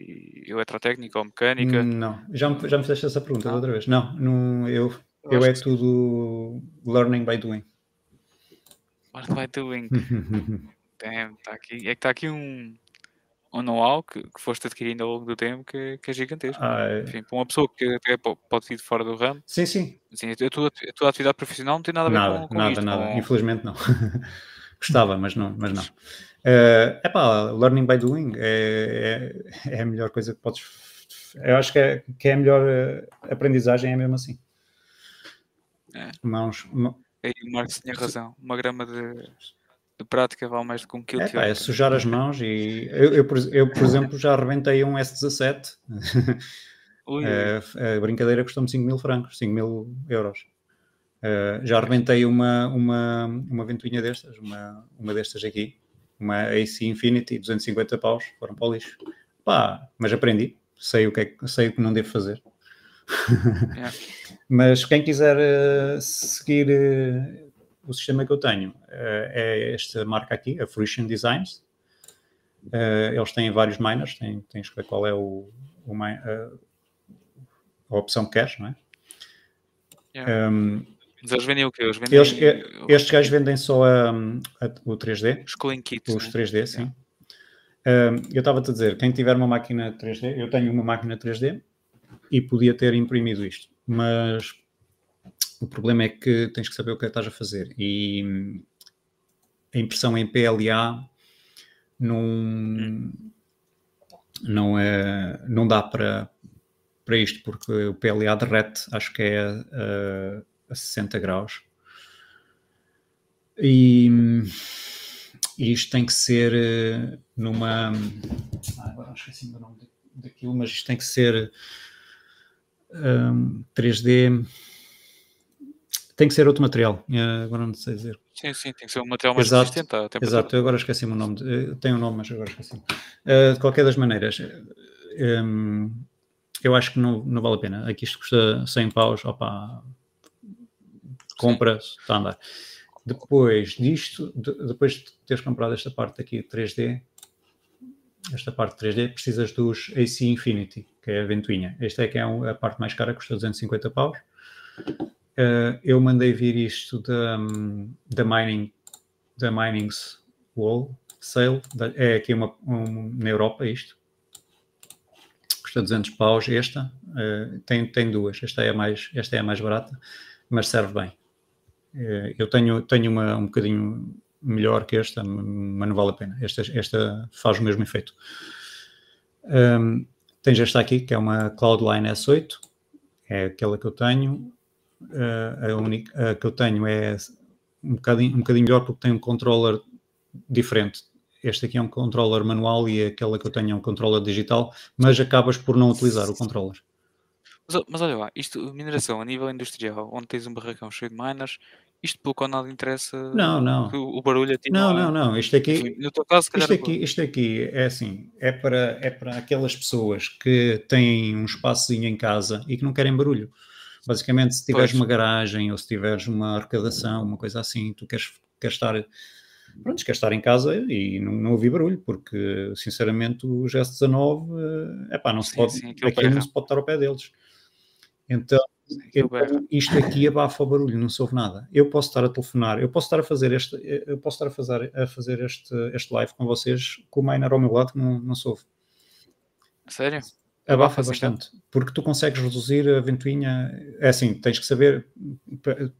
eletrotécnica ou mecânica? Não, já me, já me fizeste essa pergunta outra vez. Não, não eu, eu, eu é tudo learning by doing. Learning by doing. Damn, tá aqui, é que está aqui um know-how que, que foste adquirindo ao longo do tempo que, que é gigantesco. Ah, é... Enfim, para uma pessoa que até pode ir de fora do ramo. Sim, sim. Assim, a, tua, a tua atividade profissional não tem nada a ver nada, com, com nada, isto. Nada, nada, infelizmente não. Gostava, mas não. Mas não. É uh, pá, learning by doing é, é, é, a melhor coisa que podes. Eu acho que é, que é a melhor uh, aprendizagem, é mesmo assim. É. Mãos. Aí o Marcos tinha razão. Uma grama de, de prática vale mais do que um quilo é, pá, é sujar as mãos e eu, eu, por, eu, por exemplo, já arrebentei um S17. a, a brincadeira custou-me 5 mil francos, 5 mil euros. Uh, já arrebentei uma, uma, uma ventoinha destas, uma, uma destas aqui, uma AC Infinity, 250 paus, foram para o lixo. Pá, mas aprendi, sei o que, é, sei o que não devo fazer. Yeah. mas quem quiser uh, seguir o sistema que eu tenho, é esta marca aqui, a Fruition Designs. eles têm vários miners, têm, têm que escolher qual é o, o a opção que queres, não é? Yeah. Um, mas eles vendem o quê? Eles vendem... Eles, estes gajos vendem só a, a, o 3D. Os cooling kits. Os né? 3D, sim. Yeah. eu estava-te a dizer, quem tiver uma máquina 3D, eu tenho uma máquina 3D e podia ter imprimido isto, mas o problema é que tens que saber o que é estás a fazer e a impressão em PLA não, não, é, não dá para, para isto, porque o PLA derrete, acho que é uh, a 60 graus. E, e isto tem que ser eh, numa. Ah, agora esqueci o nome daquilo, mas isto tem que ser um, 3D. Tem que ser outro material, eh, agora não sei dizer. Sim, sim, tem que ser um material mais exato, resistente Exato, eu agora esqueci-me o nome. De, tem um nome, mas agora esqueci. Uh, de qualquer das maneiras, um, eu acho que não, não vale a pena. Aqui isto custa 100 paus, opa, compra, está a andar. Depois disto, de, depois de teres comprado esta parte aqui 3D, esta parte 3D, precisas dos AC Infinity, que é a ventoinha. Esta é que é a parte mais cara, custa 250 paus. Uh, eu mandei vir isto da, da Mining, da Mining's Wall Sale, é aqui uma, um, na Europa isto. custa 200 paus. Esta uh, tem, tem duas. Esta é, a mais, esta é a mais barata, mas serve bem. Uh, eu tenho, tenho uma um bocadinho melhor que esta, mas não vale a pena. Esta, esta faz o mesmo efeito. Um, tens esta aqui, que é uma Cloudline S8, é aquela que eu tenho. Uh, a única a que eu tenho é um bocadinho, um bocadinho melhor porque tem um controller diferente. Este aqui é um controller manual e aquela que eu tenho é um controller digital, mas acabas por não utilizar o controller. Mas, mas olha lá, isto, mineração a nível industrial, onde tens um barracão cheio de miners, isto pouco ou nada interessa não, não. O, barulho é tipo, Não, não, não. Isto aqui, no teu caso, isto, aqui, isto aqui é assim, é para, é para aquelas pessoas que têm um espaçozinho em casa e que não querem barulho. Basicamente, se tiveres pois. uma garagem ou se tiveres uma arrecadação, uma coisa assim, tu queres, queres estar pronto, quer estar em casa e não, não ouvir barulho, porque sinceramente o S19, é pá, não se sim, pode, sim, aquilo não se pode estar ao pé deles. Então, então isto aqui abafa o barulho, não se ouve nada. Eu posso estar a telefonar, eu posso estar a fazer este, eu posso estar a fazer, a fazer este, este live com vocês com o miner ao meu lado que não, não se ouve. Sério? Abafa bastante, porque tu consegues reduzir a ventoinha. É assim, tens que saber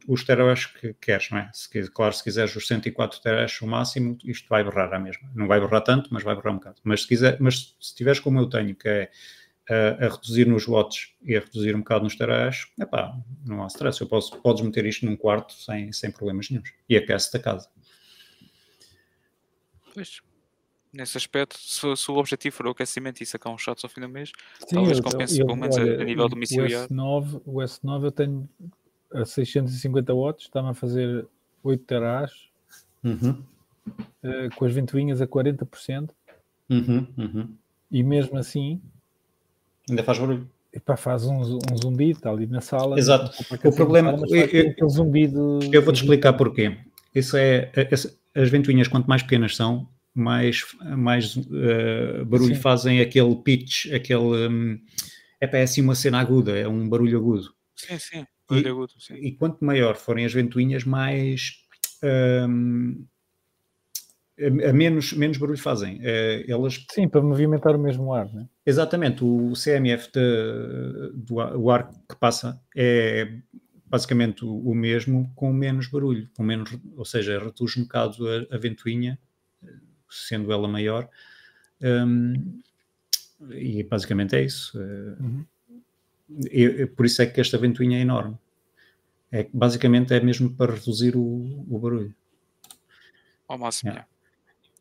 os terawatt que queres, não é? Se, claro, se quiseres os 104 terawatt o máximo, isto vai berrar a mesma. Não vai berrar tanto, mas vai berrar um bocado. Mas se, quiser, mas se tiveres como eu tenho, que é a, a reduzir nos watts e a reduzir um bocado nos terawatt, pá, não há stress. Eu posso, podes meter isto num quarto sem, sem problemas nenhums. E aquece-te a casa. Pois nesse aspecto, se, se, o objetivo for o aquecimento e sacar uns shots ao fim do mês, Sim, talvez compense pelo menos olha, a, nível domiciliar. O S9, o S9 eu tenho a 650 watts, está-me a fazer 8 terás, uhum. uh, com as ventoinhas a 40%, uhum, uhum. e mesmo assim ainda faz barulho. Epá, faz um, um zumbido, está ali na sala. Exato. O problema é aquele zumbido. Eu vou-te explicar porquê. Isso é, as ventoinhas, quanto mais pequenas são, mais, mais uh, barulho sim. fazem aquele pitch, aquele. Um, é assim uma cena aguda, é um barulho agudo. Sim, sim, barulho e, agudo. Sim. E quanto maior forem as ventoinhas, mais. Um, a, menos, menos barulho fazem. Uh, elas... Sim, para movimentar o mesmo ar, né? Exatamente. O CMF de, do o ar que passa é basicamente o, o, mesmo com menos barulho, com menos, ou seja, reduz um bocado a, a ventoinha sendo ela maior. Um, e basicamente é isso. Uhum. Eu, por isso é que esta ventoinha é enorme. É, basicamente é mesmo para reduzir o, o barulho. Ao máximo, é.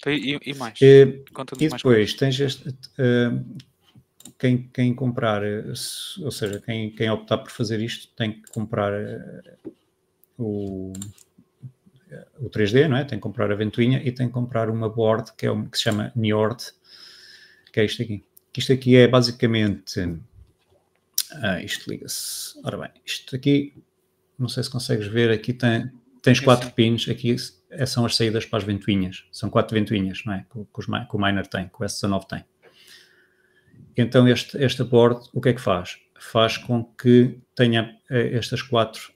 e, e, mais? E, e depois mais tens este, uh, quem, quem comprar, ou seja, quem, quem optar por fazer isto tem que comprar uh, o o 3D, não é? Tem que comprar a ventoinha e tem que comprar uma board que, é um, que se chama Niord, que é isto aqui. Isto aqui é basicamente. Ah, isto liga-se. Ora bem, isto aqui, não sei se consegues ver, aqui tem, tens quatro pins, aqui são as saídas para as ventoinhas. São quatro ventoinhas, não é? Que, que, os, que o Miner tem, que o S19 tem. Então, este, esta board, o que é que faz? Faz com que tenha eh, estas quatro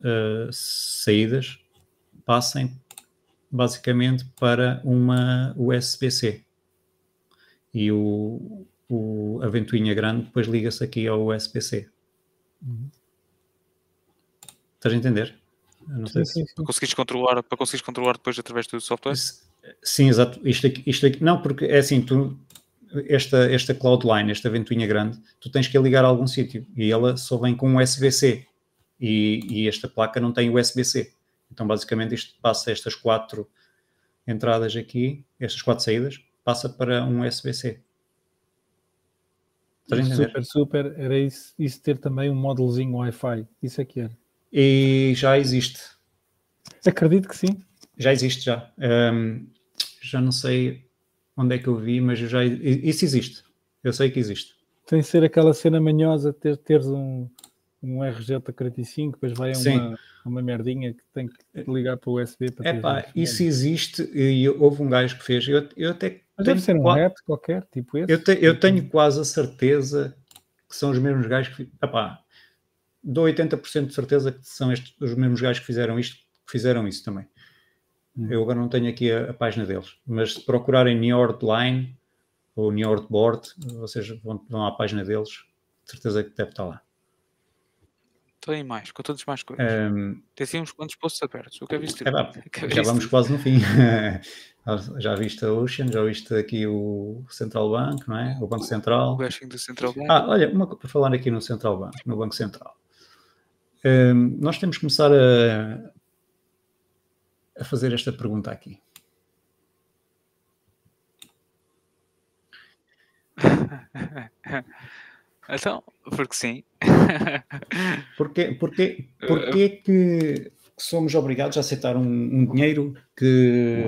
uh, saídas passem basicamente para uma USB-C. E o, o, a ventoinha grande depois liga-se aqui ao USB-C. Uhum. Estás a entender? Não sei sim, se... Para conseguires controlar, para conseguires controlar depois através do software? Sim, exato. Isto aqui, isto aqui, não, porque é assim, tu, esta, esta Cloudline, esta ventoinha grande, tu tens que ligar a algum sítio e ela só vem com USB-C e, e esta placa não tem USB-C. Então, basicamente, isto passa estas quatro entradas aqui, estas quatro saídas, passa para um USB-C. Super, super. Era isso, isso ter também um módulozinho Wi-Fi. Isso é que era. E já existe. Acredito que sim. Já existe, já. Um, já não sei onde é que eu vi, mas já isso existe. Eu sei que existe. Tem de ser aquela cena manhosa ter teres um, um RJ45, depois vai a uma, uma merdinha que tem que ligar para o USB para É pá, isso existe e houve um gajo que fez. Eu, eu até Mas deve ser um qual... RET qualquer, tipo esse. Eu, te, eu tenho quase a certeza que são os mesmos gajos que. Epá, dou 80% de certeza que são estes, os mesmos gajos que fizeram isto, que fizeram isso também. Hum. Eu agora não tenho aqui a, a, página deles, mas se procurarem Nordline, ou New York Board, vocês vão, vão à página deles, de certeza que deve estar lá. Tem mais, com todas mais coisas. Um, Tem assim uns quantos posts abertos. O que é visto? É, pá, já vamos quase no fim. já viste a Ocean, já viste aqui o Central Bank, não é? O Banco Central. O bashing do Central Bank. Ah, olha, uma, para falar aqui no Central Bank, no Banco Central. Um, nós temos que começar a, a fazer esta pergunta aqui. então, porque sim. porque, porque, porque que somos obrigados a aceitar um, um dinheiro que.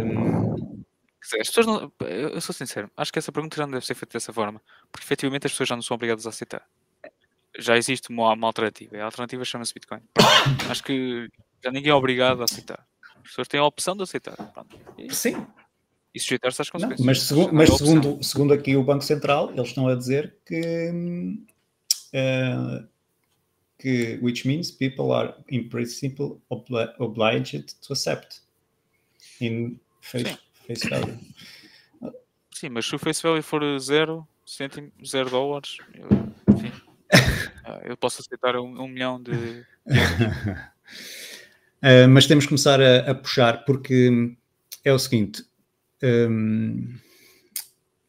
As pessoas não, eu sou sincero, acho que essa pergunta já não deve ser feita dessa forma, porque efetivamente as pessoas já não são obrigadas a aceitar. Já existe uma, uma alternativa, a alternativa chama-se Bitcoin. acho que já ninguém é obrigado a aceitar. As pessoas têm a opção de aceitar. E, Sim. E sujeitar-se às consequências. Não, mas, segu mas é segundo, segundo aqui o Banco Central, eles estão a dizer que. Uh, que which means people are in principle obli obliged to accept in face, face value. Sim, mas se o face value for zero cêntimo, zero dólares, eu, enfim, ah, eu posso aceitar um, um milhão de. Uh, mas temos que começar a, a, puxar, porque é o seguinte: um,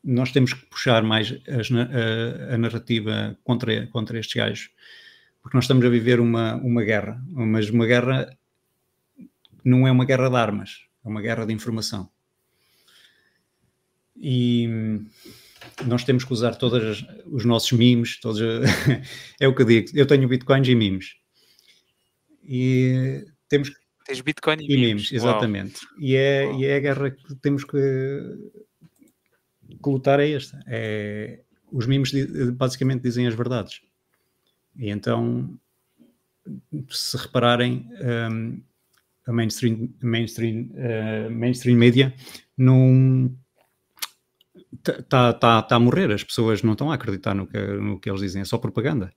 nós temos que puxar mais as, a, a, narrativa contra, contra estes gajos, porque nós estamos a viver uma, uma guerra, mas uma guerra não é uma guerra de armas, é uma guerra de informação. E nós temos que usar todos os nossos memes, todos, é o que eu digo, eu tenho bitcoins e memes. E temos que. Tens Bitcoin e, e memes. exatamente. E é, e é a guerra que temos que, que lutar é esta. É, os memes basicamente dizem as verdades. E então, se repararem, um, a mainstream, mainstream, uh, mainstream media não está tá, tá a morrer. As pessoas não estão a acreditar no que, no que eles dizem, é só propaganda.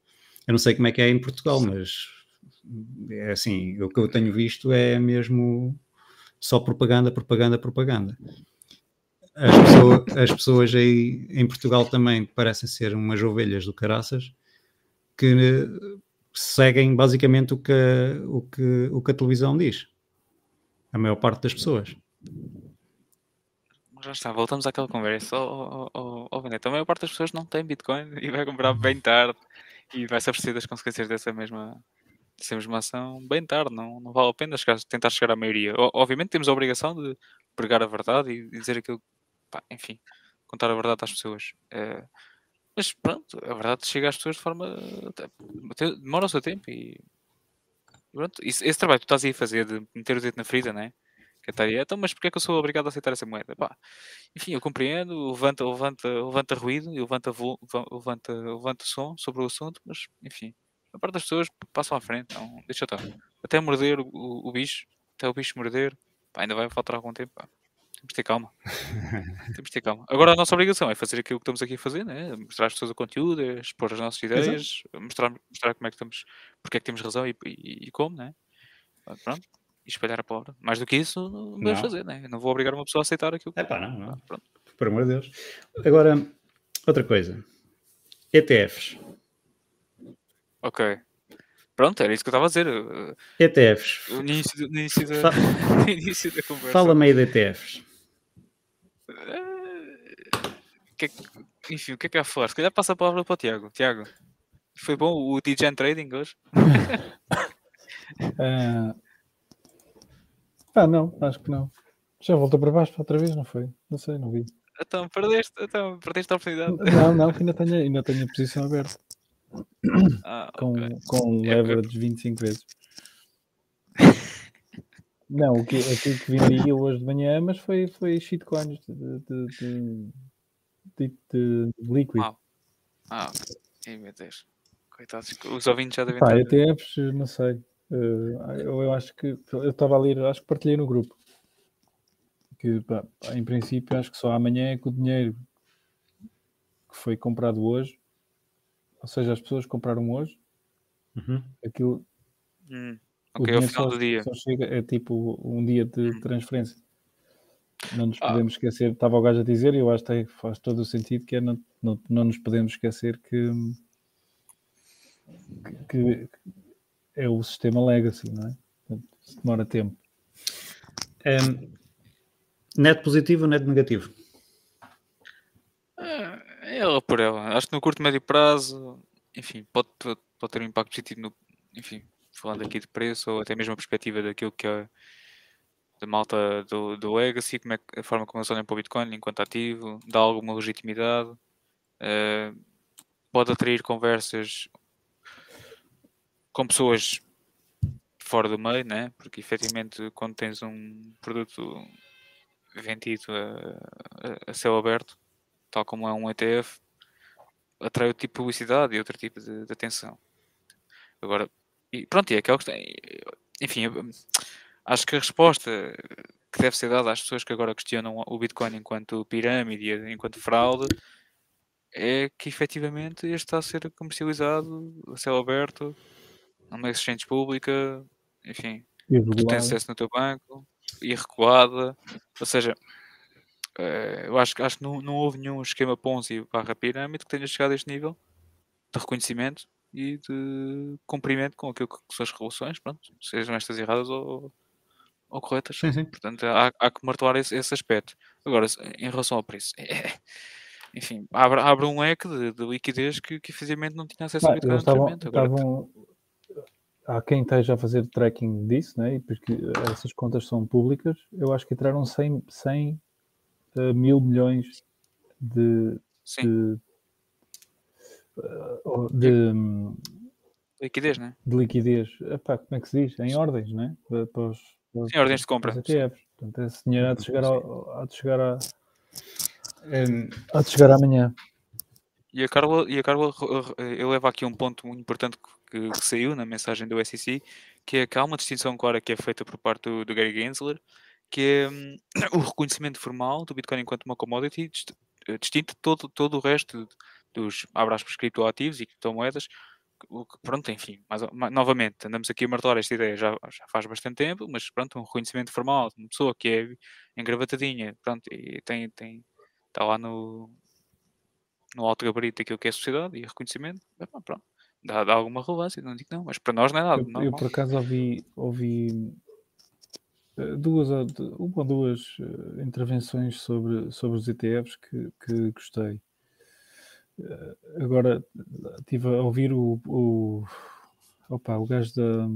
Eu não sei como é que é em Portugal, mas é assim, o que eu tenho visto é mesmo só propaganda, propaganda, propaganda. As, pessoas, as pessoas aí em Portugal também parecem ser umas ovelhas do caraças que seguem basicamente o que, o que, o que a televisão diz. A maior parte das pessoas. Já está, voltamos àquela conversa. Oh, oh, oh, oh a maior parte das pessoas não tem Bitcoin e vai comprar bem tarde e vai se aperceber das consequências dessa mesma, dessa uma ação bem tarde, não, não vale a pena tentar chegar à maioria. Obviamente temos a obrigação de pregar a verdade e, dizer aquilo, pá, enfim, contar a verdade às pessoas. É, mas pronto, a verdade chega às pessoas de forma. demora o seu tempo e. Pronto, esse, esse trabalho que tu estás aí a fazer de meter o dedo na ferida, né? Que estaria, é então, mas porquê é que eu sou obrigado a aceitar essa moeda? Pá, enfim, eu compreendo, levanta, levanta, levanta ruído, levanta, levanta, levanta som sobre o assunto, mas enfim, a parte das pessoas passam à frente, então deixa estar. Até morder o, o, bicho, até o bicho morder, pá, ainda vai faltar algum tempo. Pá. Temos de ter calma. Temos de ter calma. Agora a nossa obrigação é fazer aquilo que estamos aqui a fazer, né? mostrar às pessoas o conteúdo, é expor as nossas ideias, mostrar, mostrar como é que estamos, porque é que temos razão e, e, e como, né? Pronto. E espalhar a palavra. Mais do que isso, não vamos fazer, né? Eu não vou obrigar uma pessoa a aceitar aquilo que. É pá, não, não. Pronto. Por amor de Deus. Agora, outra coisa. ETFs. Ok. Pronto, era isso que eu estava a dizer. ETFs. O início, o início, da, Fa início da conversa. Fala meio de ETFs. Uh, que, enfim, o que é que há a falar? Se calhar passa a palavra para o Tiago. Tiago, foi bom o DGen Trading hoje? uh... Ah, não, acho que não. Já voltou para baixo outra vez, não foi? Não sei, não vi. Então perdeste, então, perdeste a oportunidade. Não, não, ainda tenho, ainda tenho a posição aberta. Ah, com, okay. com é leverage de 25 vezes. Não, o que, aquilo que vendi hoje de manhã, mas foi, foi shitcoins de, de, de, de, de liquid. Wow. Ah, ok. meu Deus. Coitados, os ouvintes já devem Pá, ETFs, não sei. Uh, eu, eu acho que eu estava a ler, acho que partilhei no grupo. Que pá, em princípio acho que só amanhã é que o dinheiro que foi comprado hoje ou seja, as pessoas compraram hoje, uhum. aquilo. Hum. Ok, ao final só, do dia. Só chega, é tipo um dia de transferência. não nos ah. podemos esquecer, estava o gajo a dizer, e eu acho que faz todo o sentido, que é não, não, não nos podemos esquecer que, que, que é o sistema legacy, não é? demora tempo. Um, net positivo ou net negativo? É ela por ela. Acho que no curto e médio prazo, enfim, pode, pode ter um impacto positivo no, enfim, falando aqui de preço ou até mesmo a perspectiva daquilo que é da malta do, do Legacy, como é a forma como eles olham para o Bitcoin enquanto ativo, dá alguma legitimidade, uh, pode atrair conversas com pessoas fora do meio, né? porque efetivamente quando tens um produto vendido a, a, a céu aberto, tal como é um ETF, atrai outro tipo de publicidade e outro tipo de, de atenção. Agora, e pronto, e é aquela questão. Enfim, acho que a resposta que deve ser dada às pessoas que agora questionam o Bitcoin enquanto pirâmide, enquanto fraude, é que efetivamente este está a ser comercializado a céu aberto, numa exchange pública, enfim, tu tens acesso no teu banco, e recuada, ou seja, eh, eu acho, acho que não, não houve nenhum esquema Ponzi barra pirâmide que tenha chegado a este nível de reconhecimento e de cumprimento com aquilo que são as revoluções, pronto, sejam estas erradas ou, ou corretas. Sim, sim. Portanto, há, há que martelar esse, esse, aspecto. Agora, em relação ao preço, é, enfim, abre, abre um leque de, de liquidez que, que efetivamente não tinha acesso a Bitcoin anteriormente. Estavam, há quem esteja a fazer tracking disso, né? porque essas contas são públicas. Eu acho que entraram 100, 100 uh, mil milhões de, de de, liquidez, né? De liquidez. Epá, como é que se diz? Em ordens, né? Para, para os, para, Sim, ordens de compra. ETFs. Portanto, esse dinheiro há de chegar, ao, há de chegar a. Um, há de chegar amanhã. E a Carla, e a Carla eu levo aqui um ponto muito importante que, que, saiu na mensagem do SEC, que é que há uma distinção clara que é feita por parte do, do Gary Gensler, que é um, o reconhecimento formal do Bitcoin enquanto uma commodity, distinto de todo, todo o resto dos, abraços criptoativos e criptomoedas, pronto, enfim, mas, novamente, andamos aqui a martelar esta ideia já, já faz bastante tempo, mas pronto, um reconhecimento formal de uma pessoa que é engravatadinha, pronto, e tem, tem, está lá no, no alto gabarito daquilo que é a sociedade e reconhecimento, pronto, dá, dá alguma relevância, não digo não, mas para nós não é nada. Eu, eu por acaso ouvi, ouvi eh, duas, uma ou duas eh, intervenções sobre, sobre os ETFs que, que gostei. Agora estive a ouvir o, o, opa, o gajo da,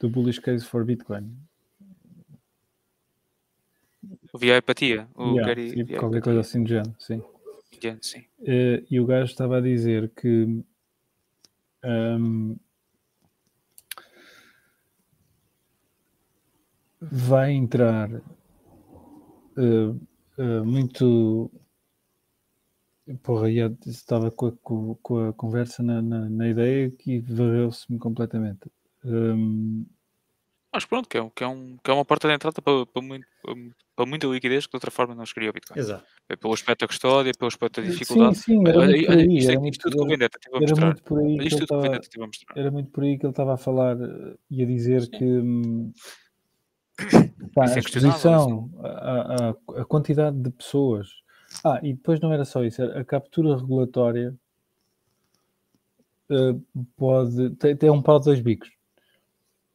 do Bullish Case for Bitcoin. O Via Empatia, o yeah, Gary, sim, qualquer coisa assim de género, sim. Yeah, sim. Uh, e o gajo estava a dizer que um, ehm, vai entrar uh, uh, muito Porra, já estava com a, com a conversa na, na, na ideia que varreu-se-me completamente. Um... Mas pronto, que é, que, é um, que é uma porta de entrada para, para, muito, para muita liquidez que de outra forma não chegaria o Bitcoin. Exato. É pelo aspecto da custódia, pelo aspecto da dificuldade. Sim, sim, era muito por aí. Isto, é, isto tudo que o Vendetta estive a mostrar. Muito por aí isto tudo que o Vendetta estive a mostrar. Era muito por aí que ele estava a falar e a dizer sim. que hum, pá, a é exposição, a, a, a quantidade de pessoas ah, e depois não era só isso, a captura regulatória uh, pode. Tem, um pau de dois bicos.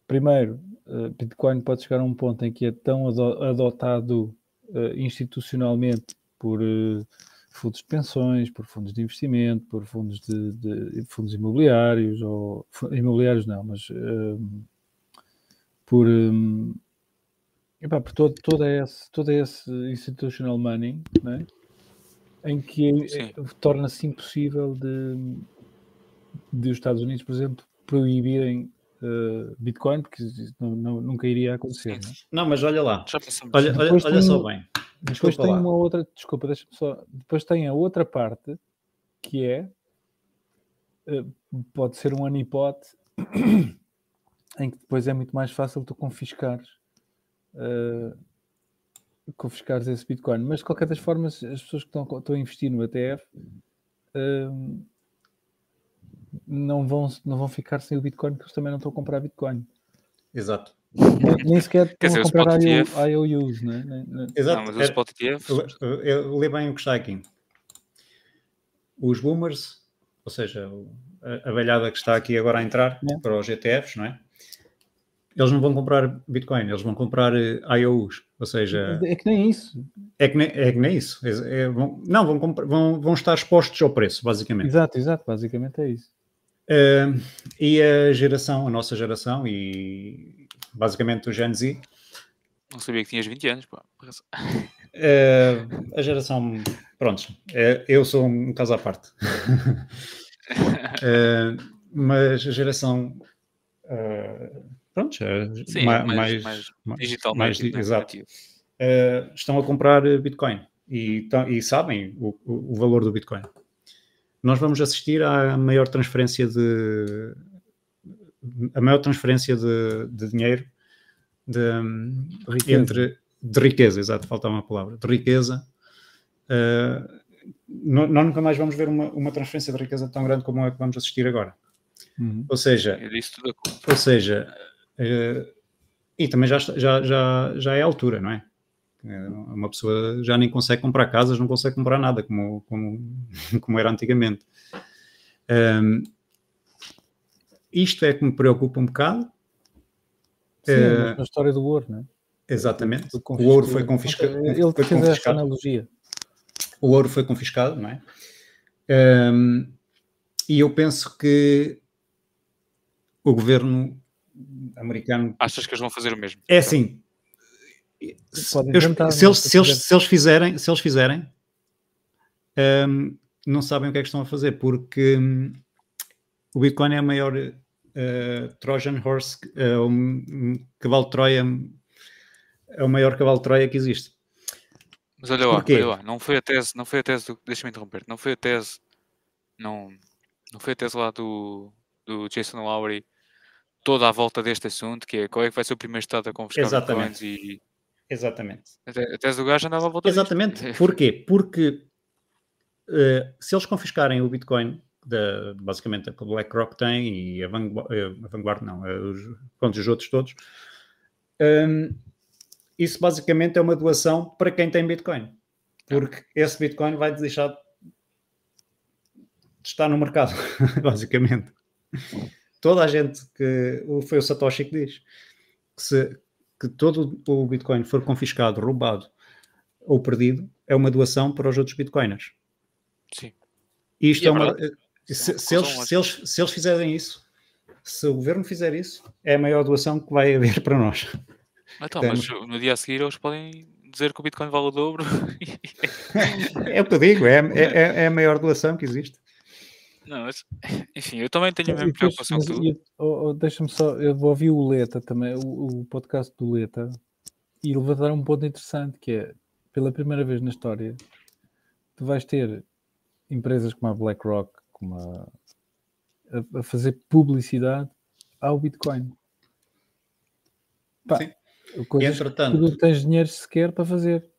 Primeiro, uh, Bitcoin pode chegar a um ponto em que é tão adotado uh, institucionalmente por fundos de pensões, por fundos de investimento, por fundos de, de fundos imobiliários, ou imobiliários não, mas por. Um, epá, por todo, todo, esse, todo esse institutional money, né? Em que é, torna-se impossível de, de os Estados Unidos, por exemplo, proibirem uh, Bitcoin, porque não, não, nunca iria acontecer. Não, é? não, mas olha lá, olha, olha, olha tem, só bem. Depois tem lá. uma outra, desculpa, deixa só. Depois tem a outra parte que é uh, pode ser um anipote em que depois é muito mais fácil tu confiscares. Uh, confiscares esse Bitcoin. Mas de qualquer das formas, as pessoas que estão, estão a investir no ETF um, não, vão, não vão ficar sem o Bitcoin porque eles também não estão a comprar Bitcoin. Exato. nem, nem sequer estão a comprar IOUs, né? Exato. Não, mas o spot ETF... Lê bem o que está aqui. Os boomers, ou seja, a, a velhada que está aqui agora a entrar é. para os ETFs, não é? Eles não vão comprar Bitcoin, eles vão comprar eh, IOUs, ou seja... É que nem isso. É que nem, é que nem isso. É, é, vão, não, vão, vão, vão estar expostos ao preço, basicamente. Exato, exato, basicamente é isso. Uh, e a geração, a nossa geração e basicamente o Gen Z. Não sabia que tinhas 20 anos, pá. Uh, a geração, pronto, uh, eu sou um caso à parte. mas a geração, pronto, Sim, mais, mais, mais, digital, mais, mais exato, estão a comprar Bitcoin e, e sabem o, o, o valor do Bitcoin nós vamos assistir à maior transferência de a maior transferência de, de dinheiro de, riqueza. entre de riqueza, exato, faltava uma palavra, de riqueza. Uh, nós nunca mais vamos ver uma, uma transferência de riqueza tão grande como a que vamos assistir agora. Uhum. Ou seja, ou seja, uh, e também já, já, já, já é a altura, não é? É, uma pessoa já nem consegue comprar casas, não consegue comprar nada, como, como, como era antigamente. Um, isto é que me preocupa um bocado. Sim, uh, a história do ouro, não é? Exatamente. O ouro foi confiscado. Ele foi fez essa analogia. O ouro foi confiscado, não é? Um, e eu penso que o governo americano. Achas que eles vão fazer o mesmo? É assim, eu, se, eles, se, eles, se eles fizerem, se eles fizerem um, não sabem o que é que estão a fazer, porque um, o Bitcoin é a maior uh, Trojan Horse, uh, um, cavalo de Troia, é o maior cavalo de Troia que existe. Mas olha lá, olha lá, não foi a tese, não foi a tese, deixa-me interromper, não foi a tese, não, não foi a tese lá do, do Jason Lowry toda à volta deste assunto, que é qual é que vai ser o primeiro estado a confiscar Exatamente. bitcoins e Exatamente. A tese do gajo andava a voltar Exatamente. Disto. Porquê? Porque uh, se eles confiscarem o Bitcoin, da, basicamente a que o BlackRock tem e a Vanguard, a Vanguard não, os, pronto, os outros todos, um, isso basicamente é uma doação para quem tem Bitcoin. Porque esse Bitcoin vai deixar de estar no mercado, basicamente. Toda a gente que. Foi o Satoshi que diz que se, que todo o Bitcoin for confiscado, roubado ou perdido, é uma doação para os outros Bitcoiners. Sim. Isto é, é uma. Se, se, eles, se, eles, se eles fizerem isso, se o governo fizer isso, é a maior doação que vai haver para nós. Então, mas no dia a seguir eles podem dizer que o Bitcoin vale o dobro. é o que eu digo, é, é, é, é a maior doação que existe. Não, mas, enfim, eu também tenho a mesma preocupação que tu. Oh, oh, Deixa-me só, eu vou ouvir o Leta também, o, o podcast do Leta, e levantar um ponto interessante que é, pela primeira vez na história, tu vais ter empresas como a BlackRock, como a, a, a fazer publicidade ao Bitcoin. Pá, Sim. E entretanto, tu não tens dinheiro sequer para fazer.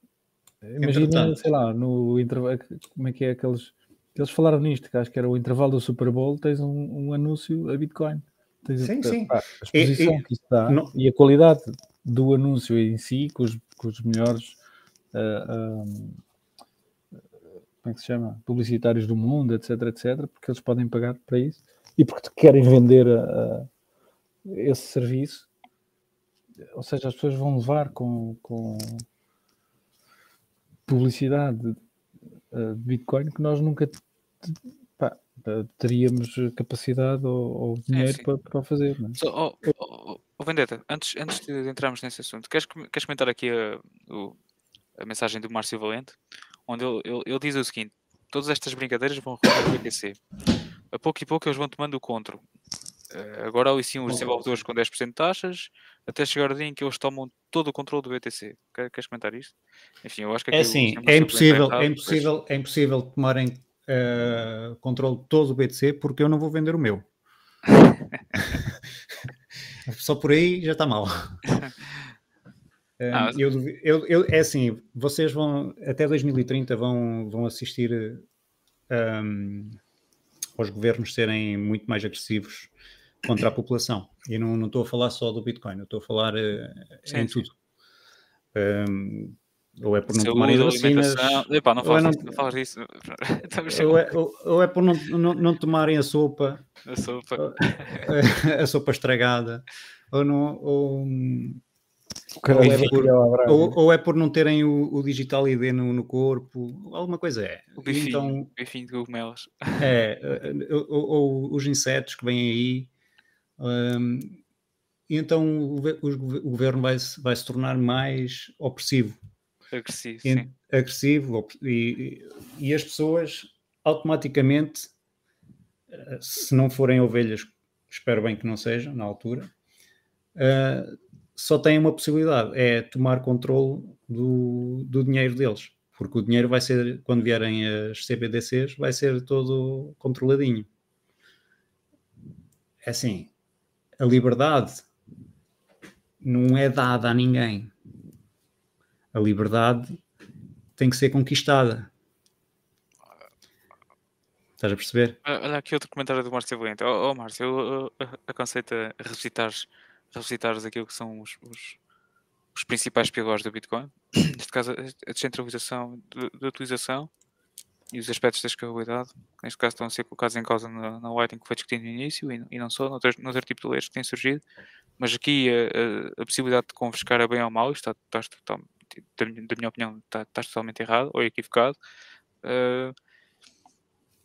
Imagina, sei lá, no intervalo, como é que é aqueles eles falaram nisto, que acho que era o intervalo do Super Bowl, tens um, um anúncio a Bitcoin. Tens sim, a, sim. a exposição e, e, que isso dá não... e a qualidade do anúncio em si, com os, com os melhores uh, uh, como é que se chama? publicitários do mundo, etc, etc, porque eles podem pagar para isso e porque querem vender uh, esse serviço. Ou seja, as pessoas vão levar com, com publicidade de Bitcoin que nós nunca pá, teríamos capacidade ou, ou dinheiro é, para, para fazer. Não é? so, oh, oh, oh, Vendetta, antes, antes de entrarmos nesse assunto, queres, queres comentar aqui a, a mensagem do Márcio Valente, onde ele, ele, ele, diz o seguinte: todas estas brincadeiras vão recorrer o BTC. A pouco e pouco eles vão tomando o controle. Uh, agora aliciam os desenvolvedores com 10% de taxas, até chegar o dia em que eles tomam todo o controle do BTC. Queres comentar isto? Enfim, eu acho que é assim, é impossível, é impossível, é impossível tomarem uh, controle de todo o BTC porque eu não vou vender o meu. Só por aí já está mal. Ah, eu, eu, eu, é assim, vocês vão até 2030 vão, vão assistir um, aos governos serem muito mais agressivos contra a população. E não, não estou a falar só do Bitcoin, eu estou a falar uh, sim, em sim. tudo. Um, ou é por não tomar vacinas. Epá, não, falas, é não... não falas disso. ou, é, ou, ou é por não, não, não, tomarem a sopa, a sopa, a sopa estragada, ou não. Ou, ou, é por, ou, ou, é por, não terem o, o digital ID no, no, corpo, alguma coisa é. O bifinho, então, bifinho de cogumelos. É, ou, ou, os insetos que vêm aí. Então o, governo vai, vai se tornar mais opressivo Agressivo, sim. agressivo e, e as pessoas automaticamente, eh, se não forem ovelhas, espero bem que não sejam na altura, uh, só têm uma possibilidade, é tomar controle do, do dinheiro deles. Porque o dinheiro vai ser, quando vierem as CBDCs, vai ser todo controladinho. É assim, a liberdade não é dada a ninguém a liberdade tem que ser conquistada. Estás a perceber? Olha aqui outro comentário do Márcio Valente. Oh, oh Márcio, eu, eu aconselho a revisitares, revisitares aquilo que são os, os, os principais pilares do Bitcoin. Neste caso, a descentralização da utilização e os aspectos da escalabilidade, que neste caso estão a ser colocados em causa na, na que foi discutido no início e, e não só, noutro, noutro tipo de leis que têm surgido, mas aqui a, a, a possibilidade de confiscar a bem ou mal está, está, está, da, da minha opinião, está, estás totalmente errado ou equivocado. Uh,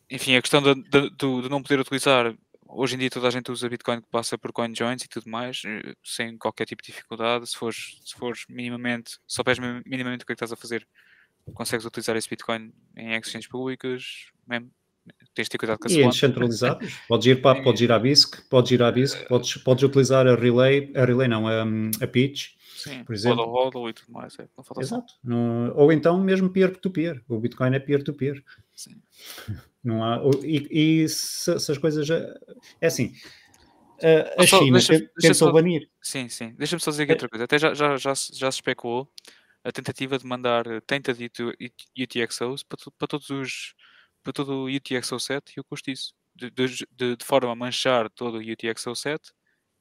enfim, a questão de, de, de, não poder utilizar, hoje em dia toda a gente usa Bitcoin que passa por CoinJoins e tudo mais, eh, sem qualquer tipo de dificuldade. Se fores, se fores minimamente, se souberes minimamente o que é que estás a fazer, consegues utilizar esse Bitcoin em exchanges públicas, mesmo tens de ter cuidado com a E descentralizados, podes ir, para, podes ir à BISC, podes ir à BISC, podes, podes utilizar a Relay, a Relay não, a, a Pitch, Sim, por exemplo. Hodl, e tudo mais. É, Exato. No, ou então mesmo peer-to-peer. O Bitcoin é peer-to-peer. Sim. Não há, e, e se, se, as coisas já. É assim. A, a China deixa, tentou deixa banir. Sim, sim. Deixa-me só dizer aqui é. outra coisa. Até já, já, já, já se especulou a tentativa de mandar 30 de UTXOs para, para todos os para todo o UTXO7 e o custo disso. De, de, de, forma a manchar todo o UTXO7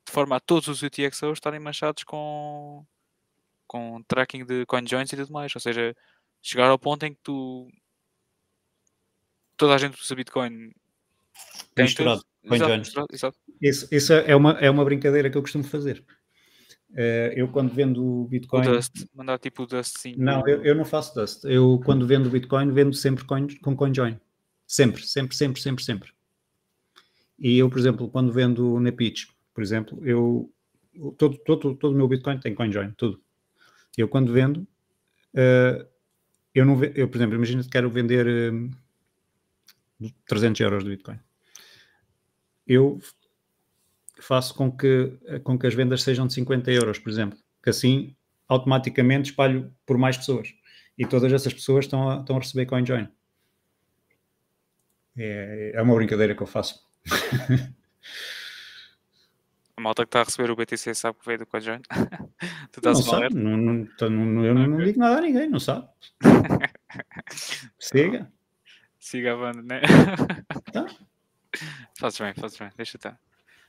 de forma a todos os UTXOs estarem manchados com, com tracking de CoinJoins e tudo mais. Ou seja, chegar ao ponto em que tu toda a gente usa Bitcoin tem misturado. CoinJoins. Isso, isso é, uma, é uma brincadeira que eu costumo fazer. Uh, eu quando vendo o Bitcoin. O Dust, mandar tipo o Dust sim. Não, eu, eu não faço Dust. Eu quando vendo o Bitcoin, vendo sempre coin, com CoinJoin. Sempre, sempre, sempre, sempre, sempre. E eu, por exemplo, quando vendo na Pitch, por exemplo, eu todo, todo, todo o meu Bitcoin tem CoinJoin, tudo. Eu quando vendo, uh, eu não eu, por exemplo, imagina que quero vender uh, eh, 300 euros de Bitcoin. Eu faço com que, com que as vendas sejam de 50 euros, por exemplo, que assim automaticamente espalho por mais pessoas. E todas essas pessoas estão a, estão a receber CoinJoin. É, é uma brincadeira que eu faço. A malta que está a receber o BTC sabe que veio do CoinJoin? tu estás não sabe, não, não, não, eu não, não digo nada a ninguém, não sabe. Siga. Siga a banda, né? Tá. Fazes bem, fazes bem, deixa estar.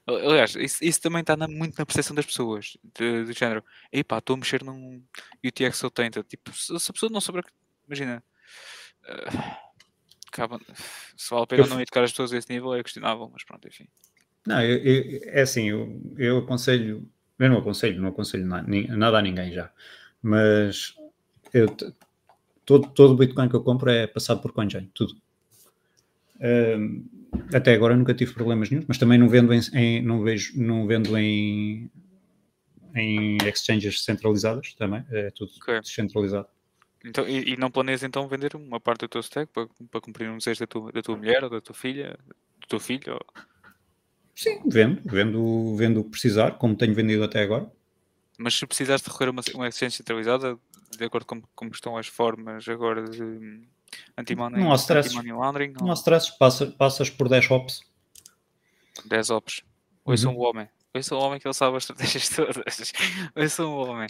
Aliás, isso, isso também está na, muito na percepção das pessoas, de, do género, epá, estou a mexer num UTX-80, tipo, se, se a pessoa não souber, imagina, uh, acaba, se vale a pena eu... não educar as pessoas a esse nível é questionável, mas pronto, enfim. Não, eu, eu, é assim, eu, eu aconselho, eu não aconselho, não aconselho nada, nada a ninguém já, mas eu, todo, todo o Bitcoin que eu compro é passado por CoinJoin, tudo. Até agora nunca tive problemas nenhum, mas também não vendo em, em, não vejo, não vendo em, em exchanges centralizadas também, é tudo okay. descentralizado. Então, e, e, não planeias então vender uma parte do teu stack para, para cumprir um desejo da tua, da tua mulher ou da tua filha, do teu filho? Ou... Sim, vendo, vendo, vendo o que precisar, como tenho vendido até agora. Mas se precisares de recorrer a uma, uma exchange centralizada, de acordo com como estão as formas agora de anti-money não há stress. Anti laundering, não... não há stress, passa, passas por 10 ops. 10 ops. Ouçam uhum. o homem. Ouçam o homem que ele sabe as estratégias todas. Ouçam o homem.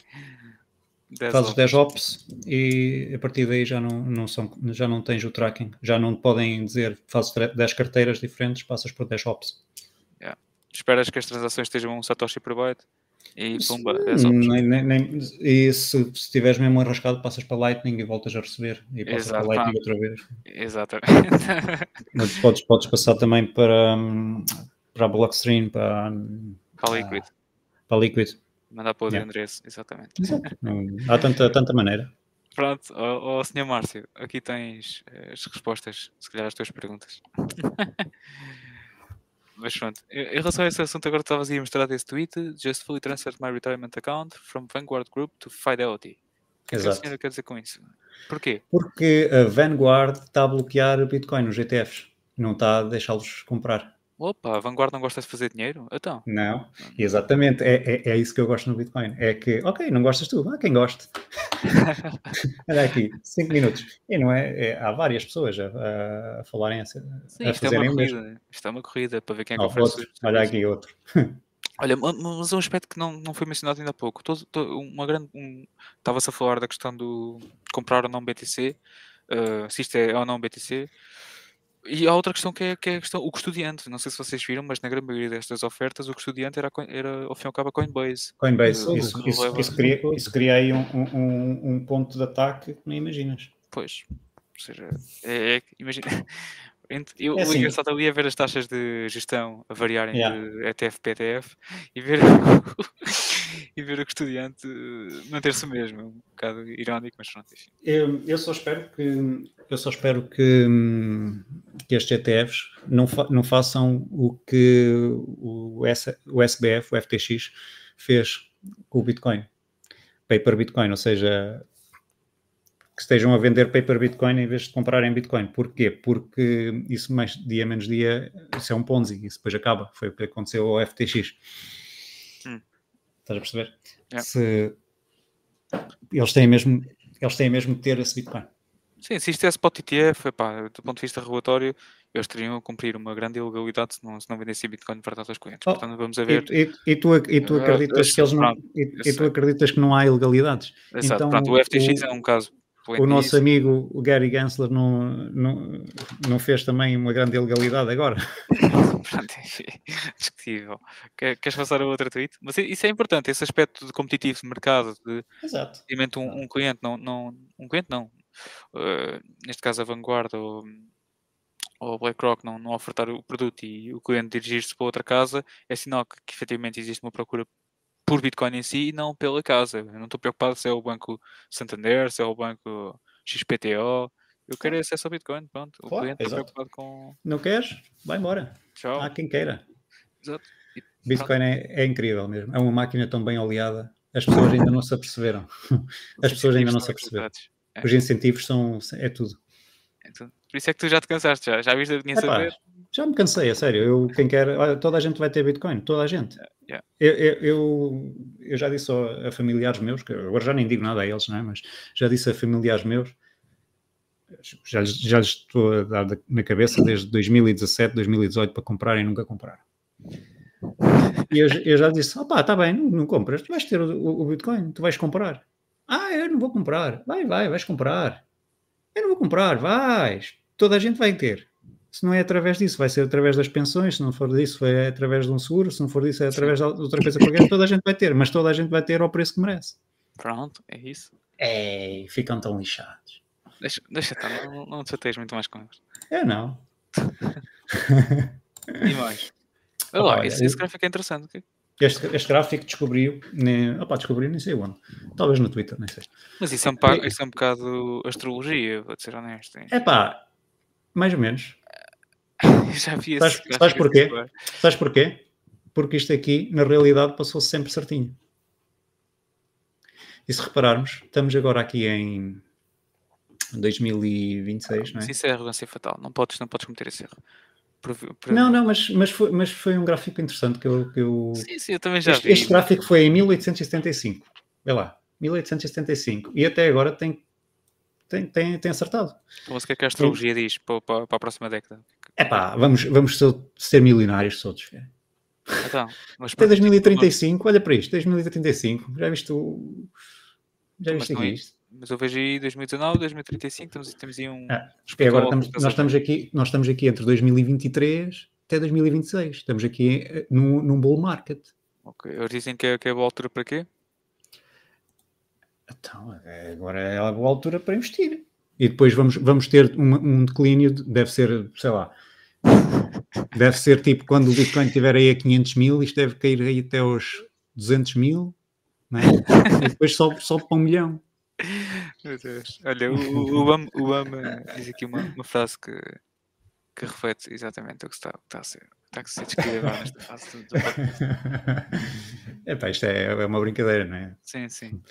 10 Fazes ops. 10 ops e a partir daí já não, não, são, já não tens o tracking. Já não podem dizer fazes 10 carteiras diferentes, passas por 10 ops. Yeah. esperas que as transações estejam um Satoshi por byte e pumba, é nem, nem, nem, E se, se tiveres mesmo arrascado, passas para Lightning e voltas a receber. E passas Exato, para Lightning outra vez. Exatamente. Mas podes, podes passar também para, para a Blockstream, para, para a Liquid. Para Liquid. Mandar para o yeah. endereço, exatamente. Exato. Há tanta, tanta maneira. Pronto, ó, ó Sr. Márcio, aqui tens eh, as respostas, se calhar, às tuas perguntas. Mas pronto, em relação a esse assunto, agora estavas a mostrar esse tweet: Just fully transferred my retirement account from Vanguard Group to Fidelity. O que é a senhora quer dizer com isso? Porquê? Porque a Vanguard está a bloquear Bitcoin nos ETFs, não está a deixá-los comprar. Opa, a Vanguard não gosta de fazer dinheiro? Então. Não, exatamente. É, é, é, isso que eu gosto no Bitcoin. É que, ok, não gostas tu, há quem goste. Olha aqui, 5 minutos. E não é, é, há várias pessoas a, a falarem, a, Sim, a isto é uma corrida. Isto é uma corrida para ver quem é que oh, oferece. Olha aqui outro. Olha, mas um aspecto que não, não foi mencionado ainda há pouco. Todo, todo, uma grande. Um, Estava-se a falar da questão do comprar ou não BTC. Uh, eh, se isto é ou não BTC. E há outra questão que é, que é a questão, o custodiante. Não sei se vocês viram, mas na grande maioria destas ofertas, o custodiante era, era ao fim e ao cabo, a Coinbase. Coinbase, uh, isso, isso, leva... isso, cria, isso cria aí um, um, um, ponto de ataque que nem imaginas. Pois, ou seja, é, é imagina. Eu, é assim. O engraçado ali é ver as taxas de gestão a variarem yeah. de ETF para ETF e ver, e ver o custodiante manter-se o mesmo. Um bocado irónico, mas pronto. Eu, eu só espero que eu só espero que, que estes ETFs não, fa não façam o que o, S, o SBF, o FTX, fez com o Bitcoin. Paper Bitcoin, ou seja, que estejam a vender paper Bitcoin em vez de comprarem Bitcoin. Porquê? Porque isso mais dia menos dia, isso é um Ponzi, isso depois acaba. Foi o que aconteceu ao FTX. Hum. Estás a perceber? É. Se eles têm mesmo, eles têm mesmo que ter esse Bitcoin. Sim, se isto é spot ETF, epá, do ponto de vista regulatório, eles teriam a cumprir uma grande ilegalidade se não, se não vendessem Bitcoin para todos os clientes. Oh, Portanto, vamos ver. E, e, e tu, e tu acreditas uh, que eles não, e, tu acreditas que não há ilegalidades? Exato. Então, Pronto, o FTX o, é um caso. O nosso amigo o Gary Gensler não, não, não fez também uma grande ilegalidade agora? Pronto, discutível. Queres passar a outra tweet? Mas isso é importante, esse aspecto de competitivo de mercado, de Exato. Um, um cliente, não, não, um cliente não, neste caso a Vanguarda ou, ou BlackRock não, não ofertar o produto e o cliente dirigir-se para outra casa, é sinal que, que efetivamente existe uma procura por Bitcoin em si e não pela casa. Eu não estou preocupado se é o banco Santander, se é o banco XPTO. Eu quero acesso ao Bitcoin, pronto. O cliente está preocupado com. Não queres? Vai embora. Tchau. Há quem queira. Exato. Bitcoin é, é, incrível mesmo. É uma máquina tão bem oleada. As pessoas ainda não se aperceberam. As pessoas ainda não se aperceberam. É. Os incentivos são. É tudo. é tudo. Por isso é que tu já te cansaste, já, já viste a dinheiro saber? Já me cansei, a sério. Eu, quem quer, toda a gente vai ter Bitcoin, toda a gente. Yeah. Eu, eu, eu, já disse a, familiares meus, que agora já nem digo nada a eles, não é? mas já disse a familiares meus, já, já lhes estou a dar na cabeça desde 2017, 2018 para comprarem e nunca compraram. E eu, eu já disse: opá, está bem, não, não, compras, tu vais ter o, o, Bitcoin, tu vais comprar. Ah, eu não vou comprar. Vai, vai, vais comprar. Eu não vou comprar, vais. Toda a gente vai ter se não é através disso, vai ser através das pensões, se não for disso, é através de um seguro, se não for disso, é através Sim. de outra coisa qualquer, toda a gente vai ter, mas toda a gente vai ter ao preço que merece. Pronto, é isso. É, ficam tão lixados. Deixa, deixa estar, não, não te chateias muito mais com eles. Eu não. e mais? Olha lá, esse, esse gráfico é interessante. Este, este gráfico descobriu, nem, opa, descobriu nem sei onde. Talvez no Twitter, nem sei. Mas isso é um, bocado, isso é um bocado astrologia, vou ser honesto. É pá, mais ou menos. Já vi sabes, sabes porquê? Sabes porquê? Porque isto aqui, na realidade, passou -se sempre certinho. E se repararmos, estamos agora aqui em 2026, não é? Isso é arrogância fatal. Não podes, não podes cometer esse erro. Por, por... Não, não, mas, mas, foi, mas foi um gráfico interessante que eu. Que eu... Sim, sim, eu também já este, vi. Este gráfico foi em 1875. Vê lá, 1875. E até agora tem tem, tem, tem acertado. Então, o que é que a astrologia diz para, para, para, a próxima década? É pá, vamos, vamos ser milionários todos. Então, mas Até 2035, olha para isto, 2035, já viste o. Já viste aqui isto? Mas eu vejo aí 2019, 2035, temos, temos aí um. Ah, agora estamos, nós, estamos aqui, nós estamos aqui entre 2023 até 2026. Estamos aqui eh, num, num bull market. Ok. Eles dizem que é, que é boa altura para quê? Então, agora é a boa altura para investir. E depois vamos, vamos ter um, um declínio, deve ser, sei lá, deve ser tipo quando o Bitcoin estiver aí a 500 mil, isto deve cair aí até aos 200 mil, né? e depois sobe, sobe para um milhão. Meu Deus. Olha, o, o, Obama, o diz aqui uma, uma frase que, que reflete exatamente o que está, está a ser. Está a ser descrito agora nesta fase do, Epá, isto é, é uma brincadeira, não é? Sim, sim.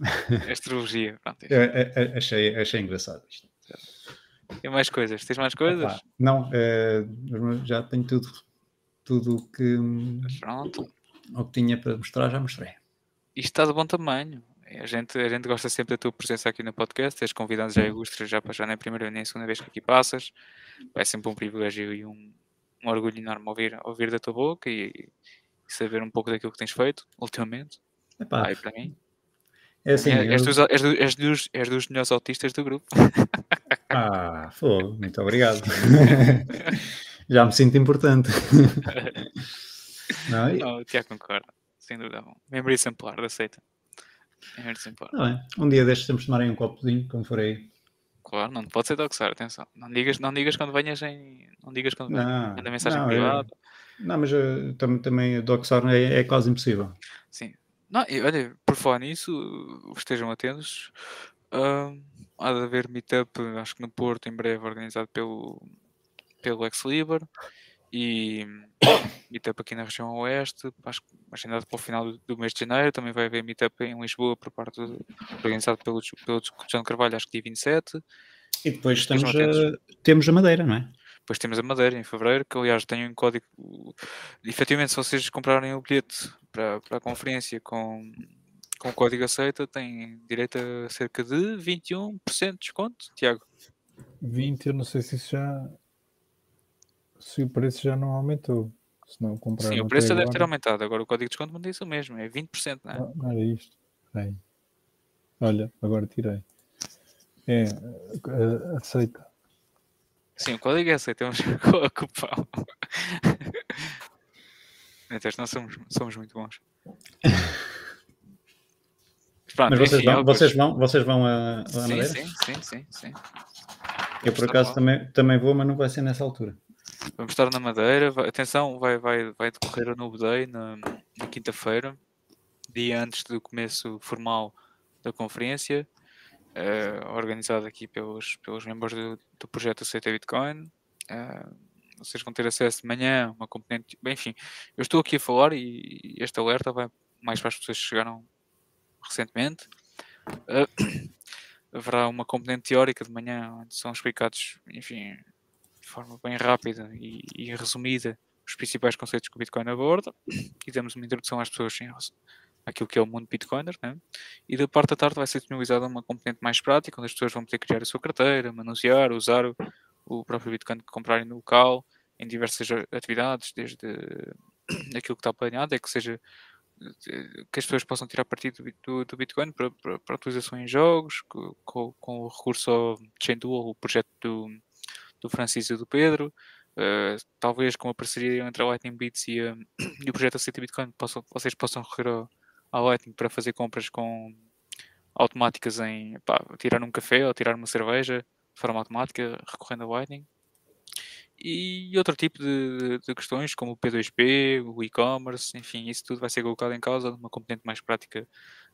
Astrologia, pronto. Eu, eu, achei, achei engraçado isto. Tem mais coisas? Tens mais coisas? Epá, não, é, já tenho tudo. Tudo o que, pronto. o que tinha para mostrar, já mostrei. Isto está de bom tamanho. A gente, a gente gosta sempre da tua presença aqui no podcast. Tens convidados já ilustres, já, já nem a primeira nem a segunda vez que aqui passas. É sempre um privilégio e um, um orgulho enorme ouvir, ouvir da tua boca e, e, saber um pouco daquilo que tens feito ultimamente. Epá, Ai, para mim. É assim, és, eu... dos, és, do, és, dos, és dos melhores autistas do grupo. Ah, fogo, muito obrigado. Já me sinto importante. Não, e... não, o Tiago concorda, sem dúvida. Membro exemplar, aceita. Exemplar. Tá um dia destes temos de tomar aí um copozinho, quando for aí. Claro, não pode ser doxar, atenção. Não digas, não digas quando venhas em. Não digas quando venhas. Manda mensagem não, privada. Eu... Não, mas uh, também, também doxar é, é quase impossível. Sim. Não, e, olha, por falar nisso, estejam atentos. Uh, há de haver meetup, acho que no Porto, em breve, organizado pelo, pelo Ex Liber. E meetup aqui na região oeste, acho que agendado para o final do, mês de janeiro. Também vai haver meetup em Lisboa, por parte do, organizado pelo, pelo João Carvalho, acho que dia 27. E depois estamos a, temos a Madeira, não é? Depois temos a Madeira em fevereiro, que aliás tem um código. Efetivamente, se vocês comprarem o bilhete para, para a conferência com, com o código aceita, têm direito a cerca de 21% de desconto, Tiago. 20, eu não sei se isso já. Se o preço já não aumentou. Se não comprar Sim, o preço já deve ter aumentado. Agora o código de desconto mantém isso mesmo, é 20%, não é? Não, não era isto. É. Olha, agora tirei. É, aceita. Sim, o código é aceito, temos a cupão. Então, nós somos, somos muito bons. Pronto, Mas vocês, enfim, vão, vocês, vão, vocês vão a, a sim, Madeira? Sim, sim, sim, sim. Eu por acaso também, também vou, mas não vai ser nessa altura. Vamos estar na Madeira. Vai, atenção, vai, vai, vai decorrer a Noob Day na, na quinta-feira, dia antes do começo formal da conferência uh, organizado aqui pelos, pelos membros do, do projeto Aceita Bitcoin. Uh, vocês vão ter acesso de manhã, uma componente. Bem, enfim, eu estou aqui a falar e este alerta vai mais para as pessoas que chegaram recentemente. Uh, haverá uma componente teórica de manhã onde são explicados, enfim, forma bem rápida e, e resumida os principais conceitos que o Bitcoin aborda e damos uma introdução às pessoas em aquilo que é o mundo Bitcoiner, né? e da parte da tarde vai ser disponibilizada uma componente mais prática, onde as pessoas vão poder criar a sua carteira, manusear, usar o, o próprio Bitcoin que comprarem no local, em diversas atividades, desde aquilo que está planeado, é que seja que as pessoas possam tirar partido do, do Bitcoin para, para, para, utilização em jogos, com, com, o recurso ao Chainduel, o projeto do, do Francisco e do Pedro, uh, talvez com a parceria entre a Lightning Bits e, e o projeto City Bitcoin, possam, vocês possam recorrer à Lightning para fazer compras com automáticas em pá, tirar um café ou tirar uma cerveja de forma automática recorrendo a Lightning e outro tipo de, de, questões como o P2P, o e-commerce, enfim, isso tudo vai ser colocado em causa numa componente mais prática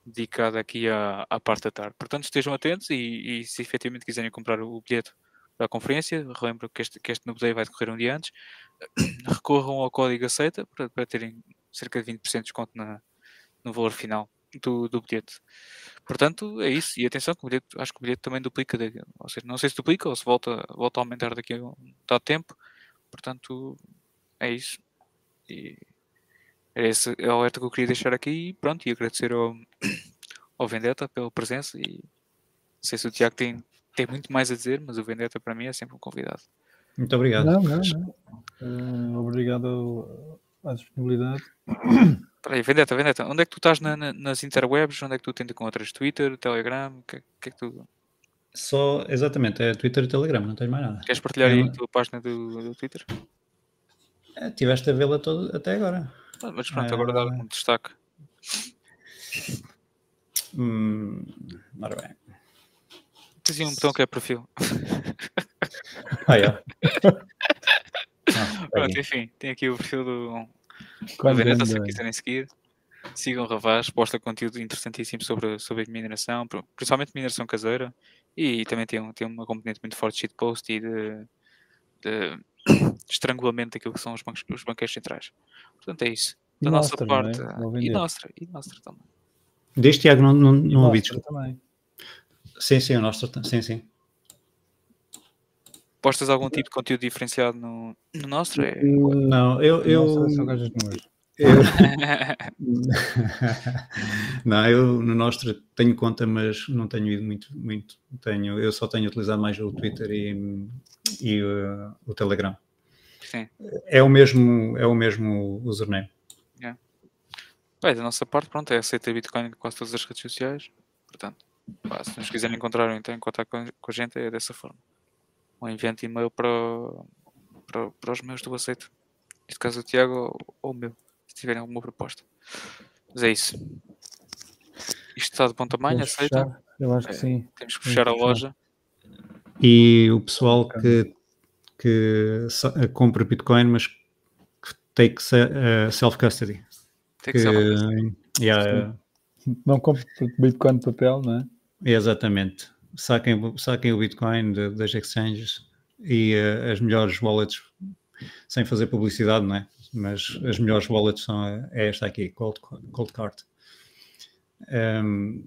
dedicada aqui à, à parte da tarde. Portanto, estejam atentos e, e se efetivamente quiserem comprar o bilhete para a conferência, relembro que este, que este vai decorrer um dia antes, recorram ao código aceita para, para terem cerca de 20% de desconto na, no valor final do, do bilhete. Portanto, é isso. E atenção, que o bilhete, acho que o bilhete também duplica. Ou seja, não sei se duplica ou se volta, volta a aumentar daqui a um dado tempo. Portanto, é isso. E era esse o alerta que eu queria deixar aqui. E pronto, e agradecer ao, ao Vendetta pela presença. E não sei se o Tiago tem, tem muito mais a dizer, mas o Vendetta para mim é sempre um convidado. Muito obrigado. Não, não, não. Uh, obrigado à disponibilidade. Peraí, Vendetta, Vendetta, onde é que tu estás na, na, nas interwebs? Onde é que tu te encontras? Twitter, Telegram? O que, que, é que tu. Só, exatamente, é Twitter e Telegram, não tens mais nada. Queres partilhar é, aí a tua página do, do Twitter? É, tiveste a vê-la todo até agora. Ah, mas pronto, agora dá um destaque. Hum, ora bem. Tens um botão que é perfil. Ah, é. Ah, pronto, enfim, tem aqui o perfil do, do Veneta, se quiserem seguir. Sigam o Ravaz, posta conteúdo interessantíssimo sobre, sobre a mineração, principalmente mineração caseira, e também tem, tem uma componente muito forte de shitpost e de, de estrangulamento daquilo que são os, bancos, os banqueiros centrais. Portanto, é isso. Da nossa Nostra, parte. É? E Nostra, e Nostra também. Deste Tiago não, não, não ouvi. também. Sim, sim, o Nostra, sim, sim. Postas algum tipo de conteúdo diferenciado no, no Nostra? É... Não, eu. eu... Nossa, eu... não, eu no Nostra tenho conta, mas não tenho ido muito, muito. Tenho, eu só tenho utilizado mais o Twitter e, e uh, o Telegram. Sim. É o mesmo, é o mesmo username. Yeah. Bem, da nossa parte, pronto, é aceita Bitcoin em quase todas as redes sociais. Portanto, pá, se nos quiserem encontrar ou então em contato com, com, a gente, é dessa forma. Ou enviante e-mail para, para, para os meus do aceito. Neste caso, o Tiago ou, ou o meu tiverem alguma proposta. Mas é isso. Isto está de bom tamanho, Temos aceita? Fechar. Eu acho que é, sim. Temos que fechar a loja. E o pessoal que, que compra Bitcoin, mas que take uh, self-custody. Take self-custody. Yeah, não compre Bitcoin de papel, não é? Exatamente. Saquem, saquem o Bitcoin de, das exchanges e uh, as melhores wallets sem fazer publicidade, não é? mas as melhores wallets são é esta aqui, Cold, Cold Card. Um,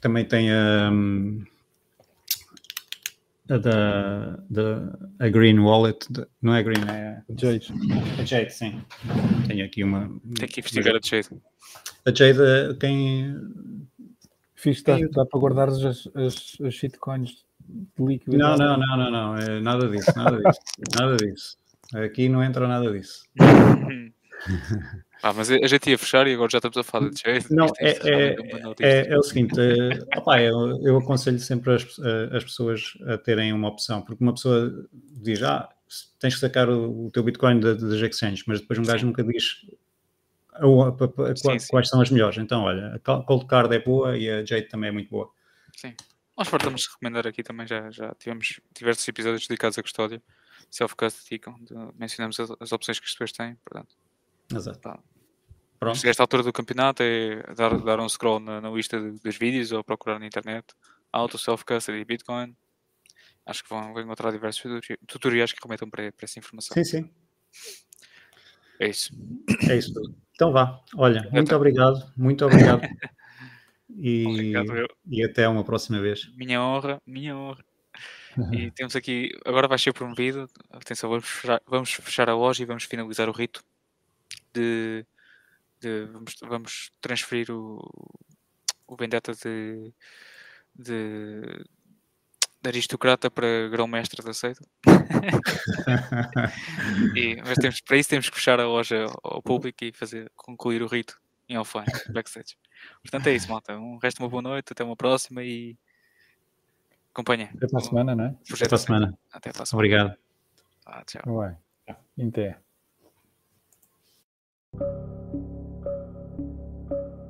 também tem a, a da, da a Green Wallet, não é Green, é a Jade. A Jade, sim. Tenho aqui uma. Tem que investigar a Jade. A Jade, quem. Fiz, dá, dá para guardar as, as, as shitcoins de líquido. Não, não, não, não, não, é nada disso, nada disso, nada disso. Aqui não entra nada disso. ah, mas a gente ia fechar e agora já estamos a falar de jeito. Não, é, é, é, é, o seguinte, é, opa, eu, eu, aconselho sempre as, as pessoas a terem uma opção, porque uma pessoa diz, ah, tens que sacar o, o teu Bitcoin das exchanges, mas depois um gajo nunca diz sim, quais sim. são as melhores. Então, olha, a Cold Card é boa e a Jade também é muito boa. Sim. Nós fartamos de recomendar aqui também, já, já tivemos diversos episódios dedicados à custódia self-custody, mencionamos as, as, opções que as pessoas têm, portanto. Exato. Tá. Pronto. Esta altura do campeonato é dar, dar um scroll na, na lista de, dos vídeos ou procurar na internet Auto, Self-Custody e Bitcoin. Acho que vão, vão encontrar diversos tutoriais que remetam para, para essa informação. Sim, sim. É isso. É isso tudo. Então vá. Olha, muito obrigado. Muito obrigado. E, obrigado e até uma próxima vez. Minha honra, minha honra. E temos aqui, agora vai ser promovido. Atenção, vamos fechar, vamos fechar a loja e vamos finalizar o rito de, de vamos, vamos transferir o, o Vendetta de, de, de aristocrata para grão-mestre da seita. e, mas temos, para isso temos que fechar a loja ao público e fazer concluir o rito em offline, backstage. Portanto é isso, malta. Um resto de uma boa noite, até uma próxima e acompanha. Até a semana, não é? Projeto até a semana. Até a próxima. Obrigado. Ah, tchau. Ué. Até.